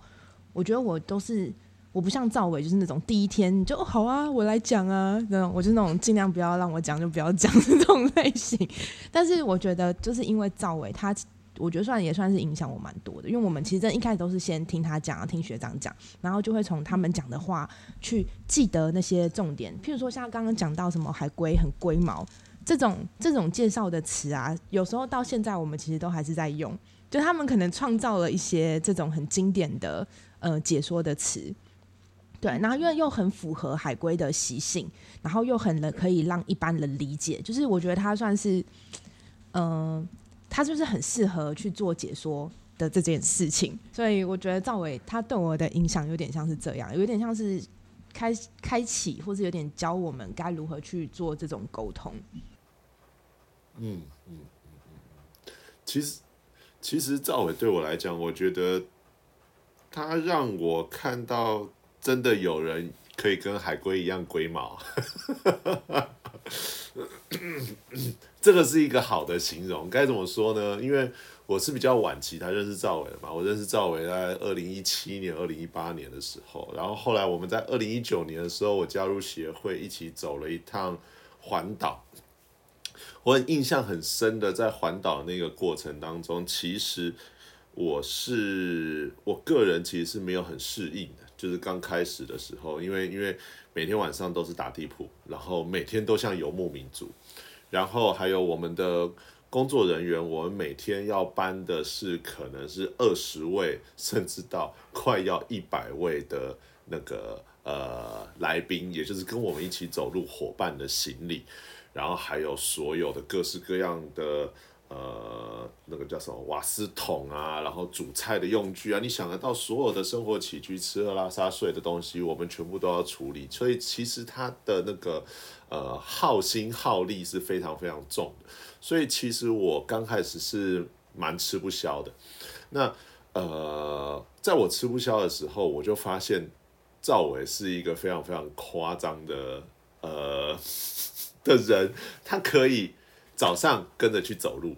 我觉得我都是我不像赵伟，就是那种第一天就好啊，我来讲啊，那种我就那种尽量不要让我讲就不要讲这种 类型。但是我觉得，就是因为赵伟他，我觉得算也算是影响我蛮多的，因为我们其实一开始都是先听他讲，听学长讲，然后就会从他们讲的话去记得那些重点。譬如说像刚刚讲到什么海龟很龟毛这种这种介绍的词啊，有时候到现在我们其实都还是在用，就他们可能创造了一些这种很经典的呃解说的词。对，然后因为又很符合海龟的习性，然后又很能可以让一般人理解，就是我觉得他算是，嗯，他就是很适合去做解说的这件事情，所以我觉得赵伟他对我的影响有点像是这样，有点像是开开启，或是有点教我们该如何去做这种沟通。嗯嗯嗯嗯，其实其实赵伟对我来讲，我觉得他让我看到。真的有人可以跟海龟一样龟毛，这个是一个好的形容。该怎么说呢？因为我是比较晚期他认识赵伟的嘛，我认识赵伟在二零一七年、二零一八年的时候，然后后来我们在二零一九年的时候，我加入协会，一起走了一趟环岛。我很印象很深的，在环岛那个过程当中，其实我是我个人其实是没有很适应的。就是刚开始的时候，因为因为每天晚上都是打地铺，然后每天都像游牧民族，然后还有我们的工作人员，我们每天要搬的是可能是二十位，甚至到快要一百位的那个呃来宾，也就是跟我们一起走路伙伴的行李，然后还有所有的各式各样的。呃，那个叫什么瓦斯桶啊，然后煮菜的用具啊，你想得到所有的生活起居、吃喝拉撒睡的东西，我们全部都要处理。所以其实它的那个呃耗心耗力是非常非常重的。所以其实我刚开始是蛮吃不消的。那呃，在我吃不消的时候，我就发现赵伟是一个非常非常夸张的呃的人，他可以。早上跟着去走路，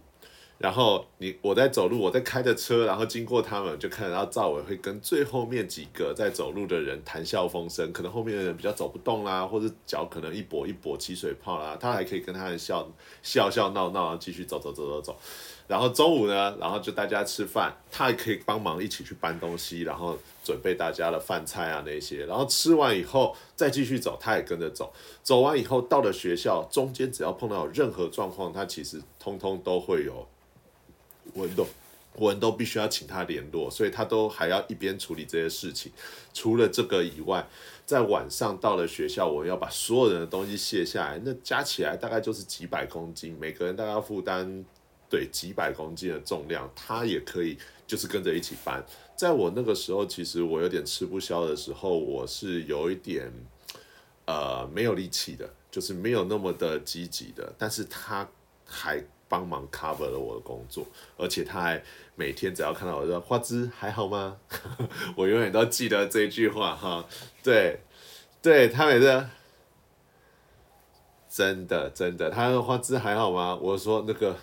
然后你我在走路，我在开着车，然后经过他们，就看到赵伟会跟最后面几个在走路的人谈笑风生。可能后面的人比较走不动啦，或者脚可能一跛一跛起水泡啦，他还可以跟他们笑笑笑闹闹，继续走走走走走。然后中午呢，然后就大家吃饭，他还可以帮忙一起去搬东西，然后准备大家的饭菜啊那些。然后吃完以后再继续走，他也跟着走。走完以后到了学校，中间只要碰到有任何状况，他其实通通都会有文都文都必须要请他联络，所以他都还要一边处理这些事情。除了这个以外，在晚上到了学校，我要把所有人的东西卸下来，那加起来大概就是几百公斤，每个人大概要负担。对几百公斤的重量，他也可以就是跟着一起搬。在我那个时候，其实我有点吃不消的时候，我是有一点呃没有力气的，就是没有那么的积极的。但是他还帮忙 cover 了我的工作，而且他还每天只要看到我说花枝还好吗？我永远都记得这句话哈。对，对他每次真的真的，他说花枝还好吗？我说那个。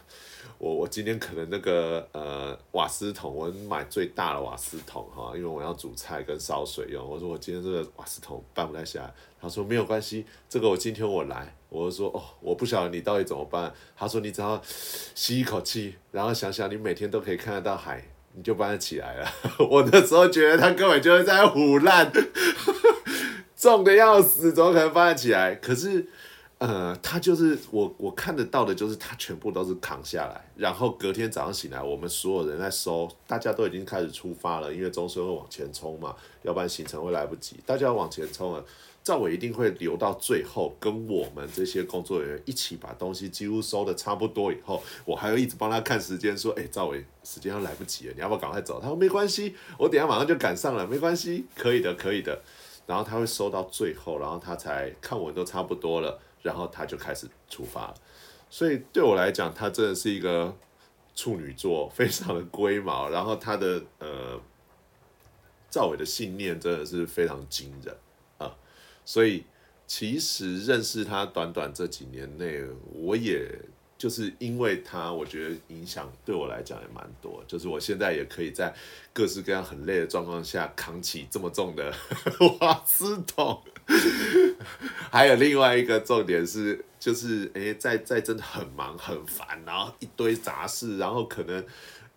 我我今天可能那个呃瓦斯桶，我买最大的瓦斯桶哈，因为我要煮菜跟烧水用。我说我今天这个瓦斯桶搬不太下来，他说没有关系，这个我今天我来。我说哦，我不晓得你到底怎么办。他说你只要吸一口气，然后想想你每天都可以看得到海，你就搬得起来了。我那时候觉得他根本就是在胡乱，重的要死，怎么可能搬得起来？可是。呃，他就是我，我看得到的，就是他全部都是扛下来，然后隔天早上醒来，我们所有人在收，大家都已经开始出发了，因为中村会往前冲嘛，要不然行程会来不及，大家往前冲了，赵伟一定会留到最后，跟我们这些工作人员一起把东西几乎收的差不多以后，我还要一直帮他看时间，说，哎，赵伟，时间要来不及了，你要不要赶快走？他说没关系，我等下马上就赶上了，没关系，可以的，可以的，然后他会收到最后，然后他才看我都差不多了。然后他就开始出发，所以对我来讲，他真的是一个处女座，非常的龟毛。然后他的呃，赵伟的信念真的是非常惊人啊！所以其实认识他短短这几年内，我也就是因为它，我觉得影响对我来讲也蛮多。就是我现在也可以在各式各样很累的状况下扛起这么重的 瓦斯桶。还有另外一个重点是，就是诶，在在真的很忙很烦，然后一堆杂事，然后可能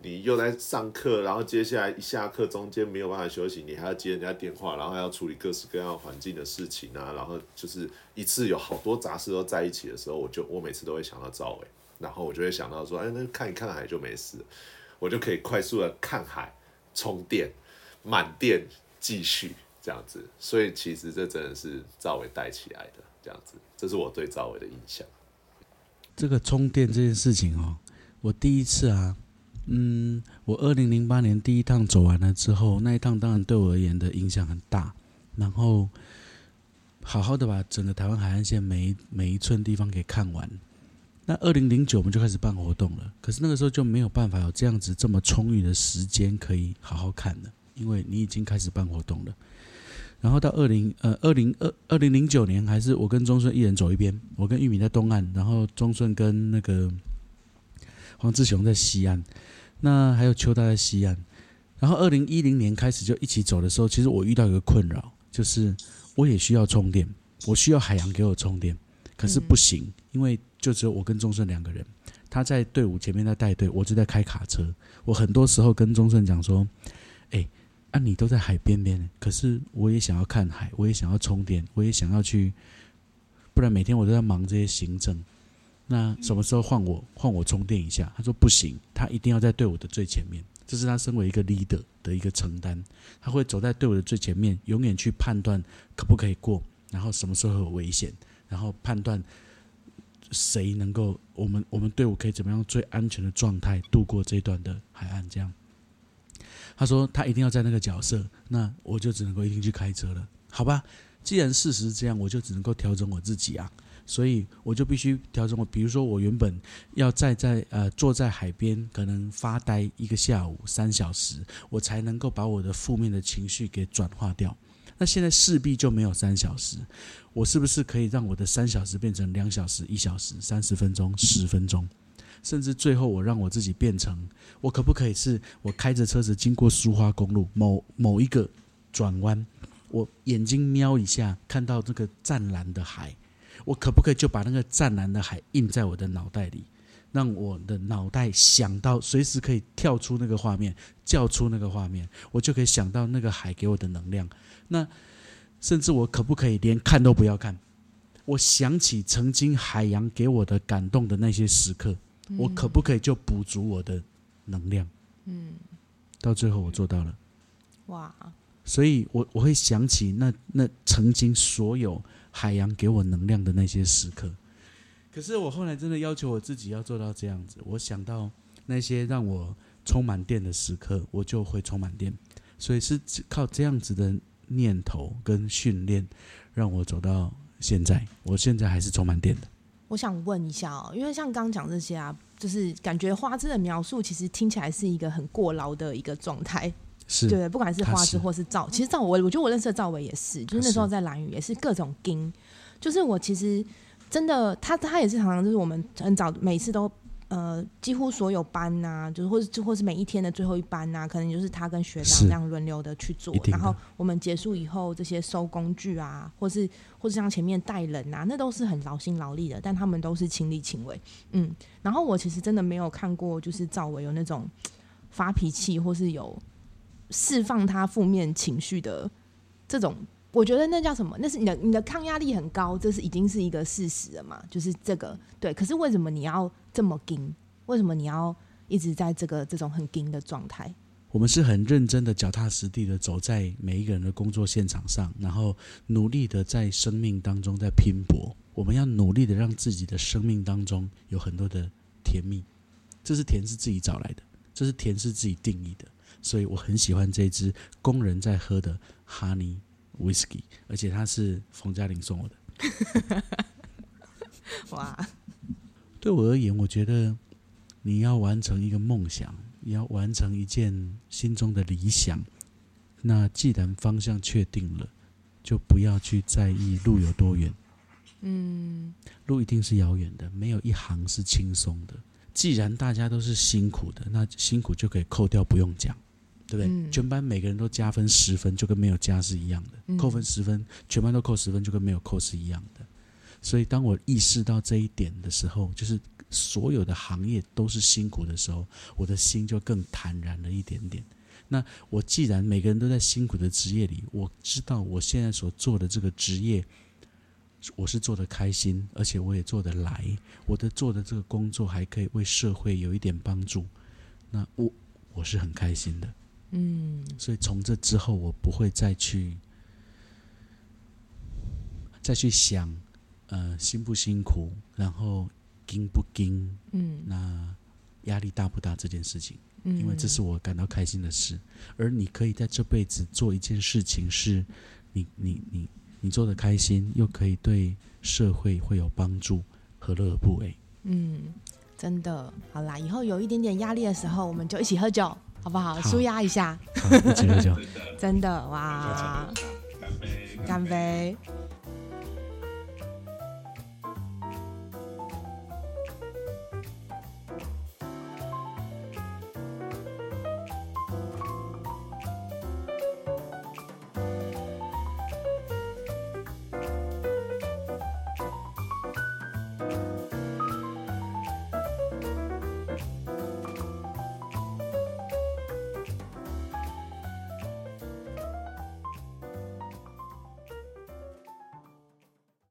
你又在上课，然后接下来一下课中间没有办法休息，你还要接人家电话，然后要处理各式各样环境的事情啊，然后就是一次有好多杂事都在一起的时候，我就我每次都会想到赵伟。然后我就会想到说，哎，那看一看海就没事，我就可以快速的看海、充电、满电继续这样子。所以其实这真的是赵伟带起来的这样子，这是我对赵伟的印象。这个充电这件事情哦，我第一次啊，嗯，我二零零八年第一趟走完了之后，那一趟当然对我而言的影响很大，然后好好的把整个台湾海岸线每一每一寸地方给看完。那二零零九我们就开始办活动了，可是那个时候就没有办法有这样子这么充裕的时间可以好好看了，因为你已经开始办活动了。然后到二零呃二零二二零零九年，还是我跟钟顺一人走一边，我跟玉米在东岸，然后钟顺跟那个黄志雄在西岸，那还有邱大在西安。然后二零一零年开始就一起走的时候，其实我遇到一个困扰，就是我也需要充电，我需要海洋给我充电，可是不行，因为。就只有我跟钟顺两个人，他在队伍前面在带队，我就在开卡车。我很多时候跟钟顺讲说：“哎，啊，你都在海边边，可是我也想要看海，我也想要充电，我也想要去，不然每天我都在忙这些行政。那什么时候换我换我充电一下？”他说：“不行，他一定要在队伍的最前面，这是他身为一个 leader 的一个承担。他会走在队伍的最前面，永远去判断可不可以过，然后什么时候有危险，然后判断。”谁能够我们我们队伍可以怎么样最安全的状态度过这段的海岸？这样，他说他一定要在那个角色，那我就只能够一定去开车了，好吧？既然事实是这样，我就只能够调整我自己啊，所以我就必须调整我。比如说，我原本要站在呃坐在海边，可能发呆一个下午三小时，我才能够把我的负面的情绪给转化掉。那现在势必就没有三小时。我是不是可以让我的三小时变成两小时、一小时、三十分钟、十分钟，甚至最后我让我自己变成，我可不可以是我开着车子经过苏花公路某某一个转弯，我眼睛瞄一下看到这个湛蓝的海，我可不可以就把那个湛蓝的海印在我的脑袋里，让我的脑袋想到随时可以跳出那个画面，叫出那个画面，我就可以想到那个海给我的能量，那。甚至我可不可以连看都不要看？我想起曾经海洋给我的感动的那些时刻，我可不可以就补足我的能量？嗯，到最后我做到了。哇！所以我我会想起那那曾经所有海洋给我能量的那些时刻。可是我后来真的要求我自己要做到这样子。我想到那些让我充满电的时刻，我就会充满电。所以是靠这样子的。念头跟训练，让我走到现在。我现在还是充满电的。我想问一下哦，因为像刚刚讲这些啊，就是感觉花枝的描述，其实听起来是一个很过劳的一个状态。是对，不管是花枝或是赵，其实赵伟，我觉得我认识的赵伟也是，就是那时候在蓝屿也是各种盯。就是我其实真的，他他也是常常就是我们很早每次都。呃，几乎所有班呐，就是或者或是每一天的最后一班呐，可能就是他跟学长这样轮流的去做。然后我们结束以后，这些收工具啊，或是或是像前面带人啊，那都是很劳心劳力的，但他们都是亲力亲为。嗯，然后我其实真的没有看过，就是赵伟有那种发脾气或是有释放他负面情绪的这种。我觉得那叫什么？那是你的你的抗压力很高，这是已经是一个事实了嘛？就是这个对。可是为什么你要这么盯？为什么你要一直在这个这种很盯的状态？我们是很认真的、脚踏实地的走在每一个人的工作现场上，然后努力的在生命当中在拼搏。我们要努力的让自己的生命当中有很多的甜蜜。这是甜是自己找来的，这是甜是自己定义的。所以我很喜欢这支工人在喝的 Honey。whisky，而且它是冯嘉玲送我的。哇！对我而言，我觉得你要完成一个梦想，你要完成一件心中的理想，那既然方向确定了，就不要去在意路有多远，嗯，路一定是遥远的，没有一行是轻松的。既然大家都是辛苦的，那辛苦就可以扣掉，不用讲，对不对？嗯全班每个人都加分十分，就跟没有加是一样的。嗯扣分十分，全班都扣十分，就跟没有扣是一样的。所以，当我意识到这一点的时候，就是所有的行业都是辛苦的时候，我的心就更坦然了一点点。那我既然每个人都在辛苦的职业里，我知道我现在所做的这个职业，我是做的开心，而且我也做得来，我的做的这个工作还可以为社会有一点帮助，那我我是很开心的。嗯，所以从这之后，我不会再去再去想，呃，辛不辛苦，然后精不精，嗯。那压力大不大这件事情，嗯，因为这是我感到开心的事。而你可以在这辈子做一件事情，是你你你你做的开心，又可以对社会会有帮助，何乐而不为？嗯，真的，好啦，以后有一点点压力的时候，我们就一起喝酒，好不好？舒压一下，好，一起喝酒。真的，真的哇，干杯，干杯！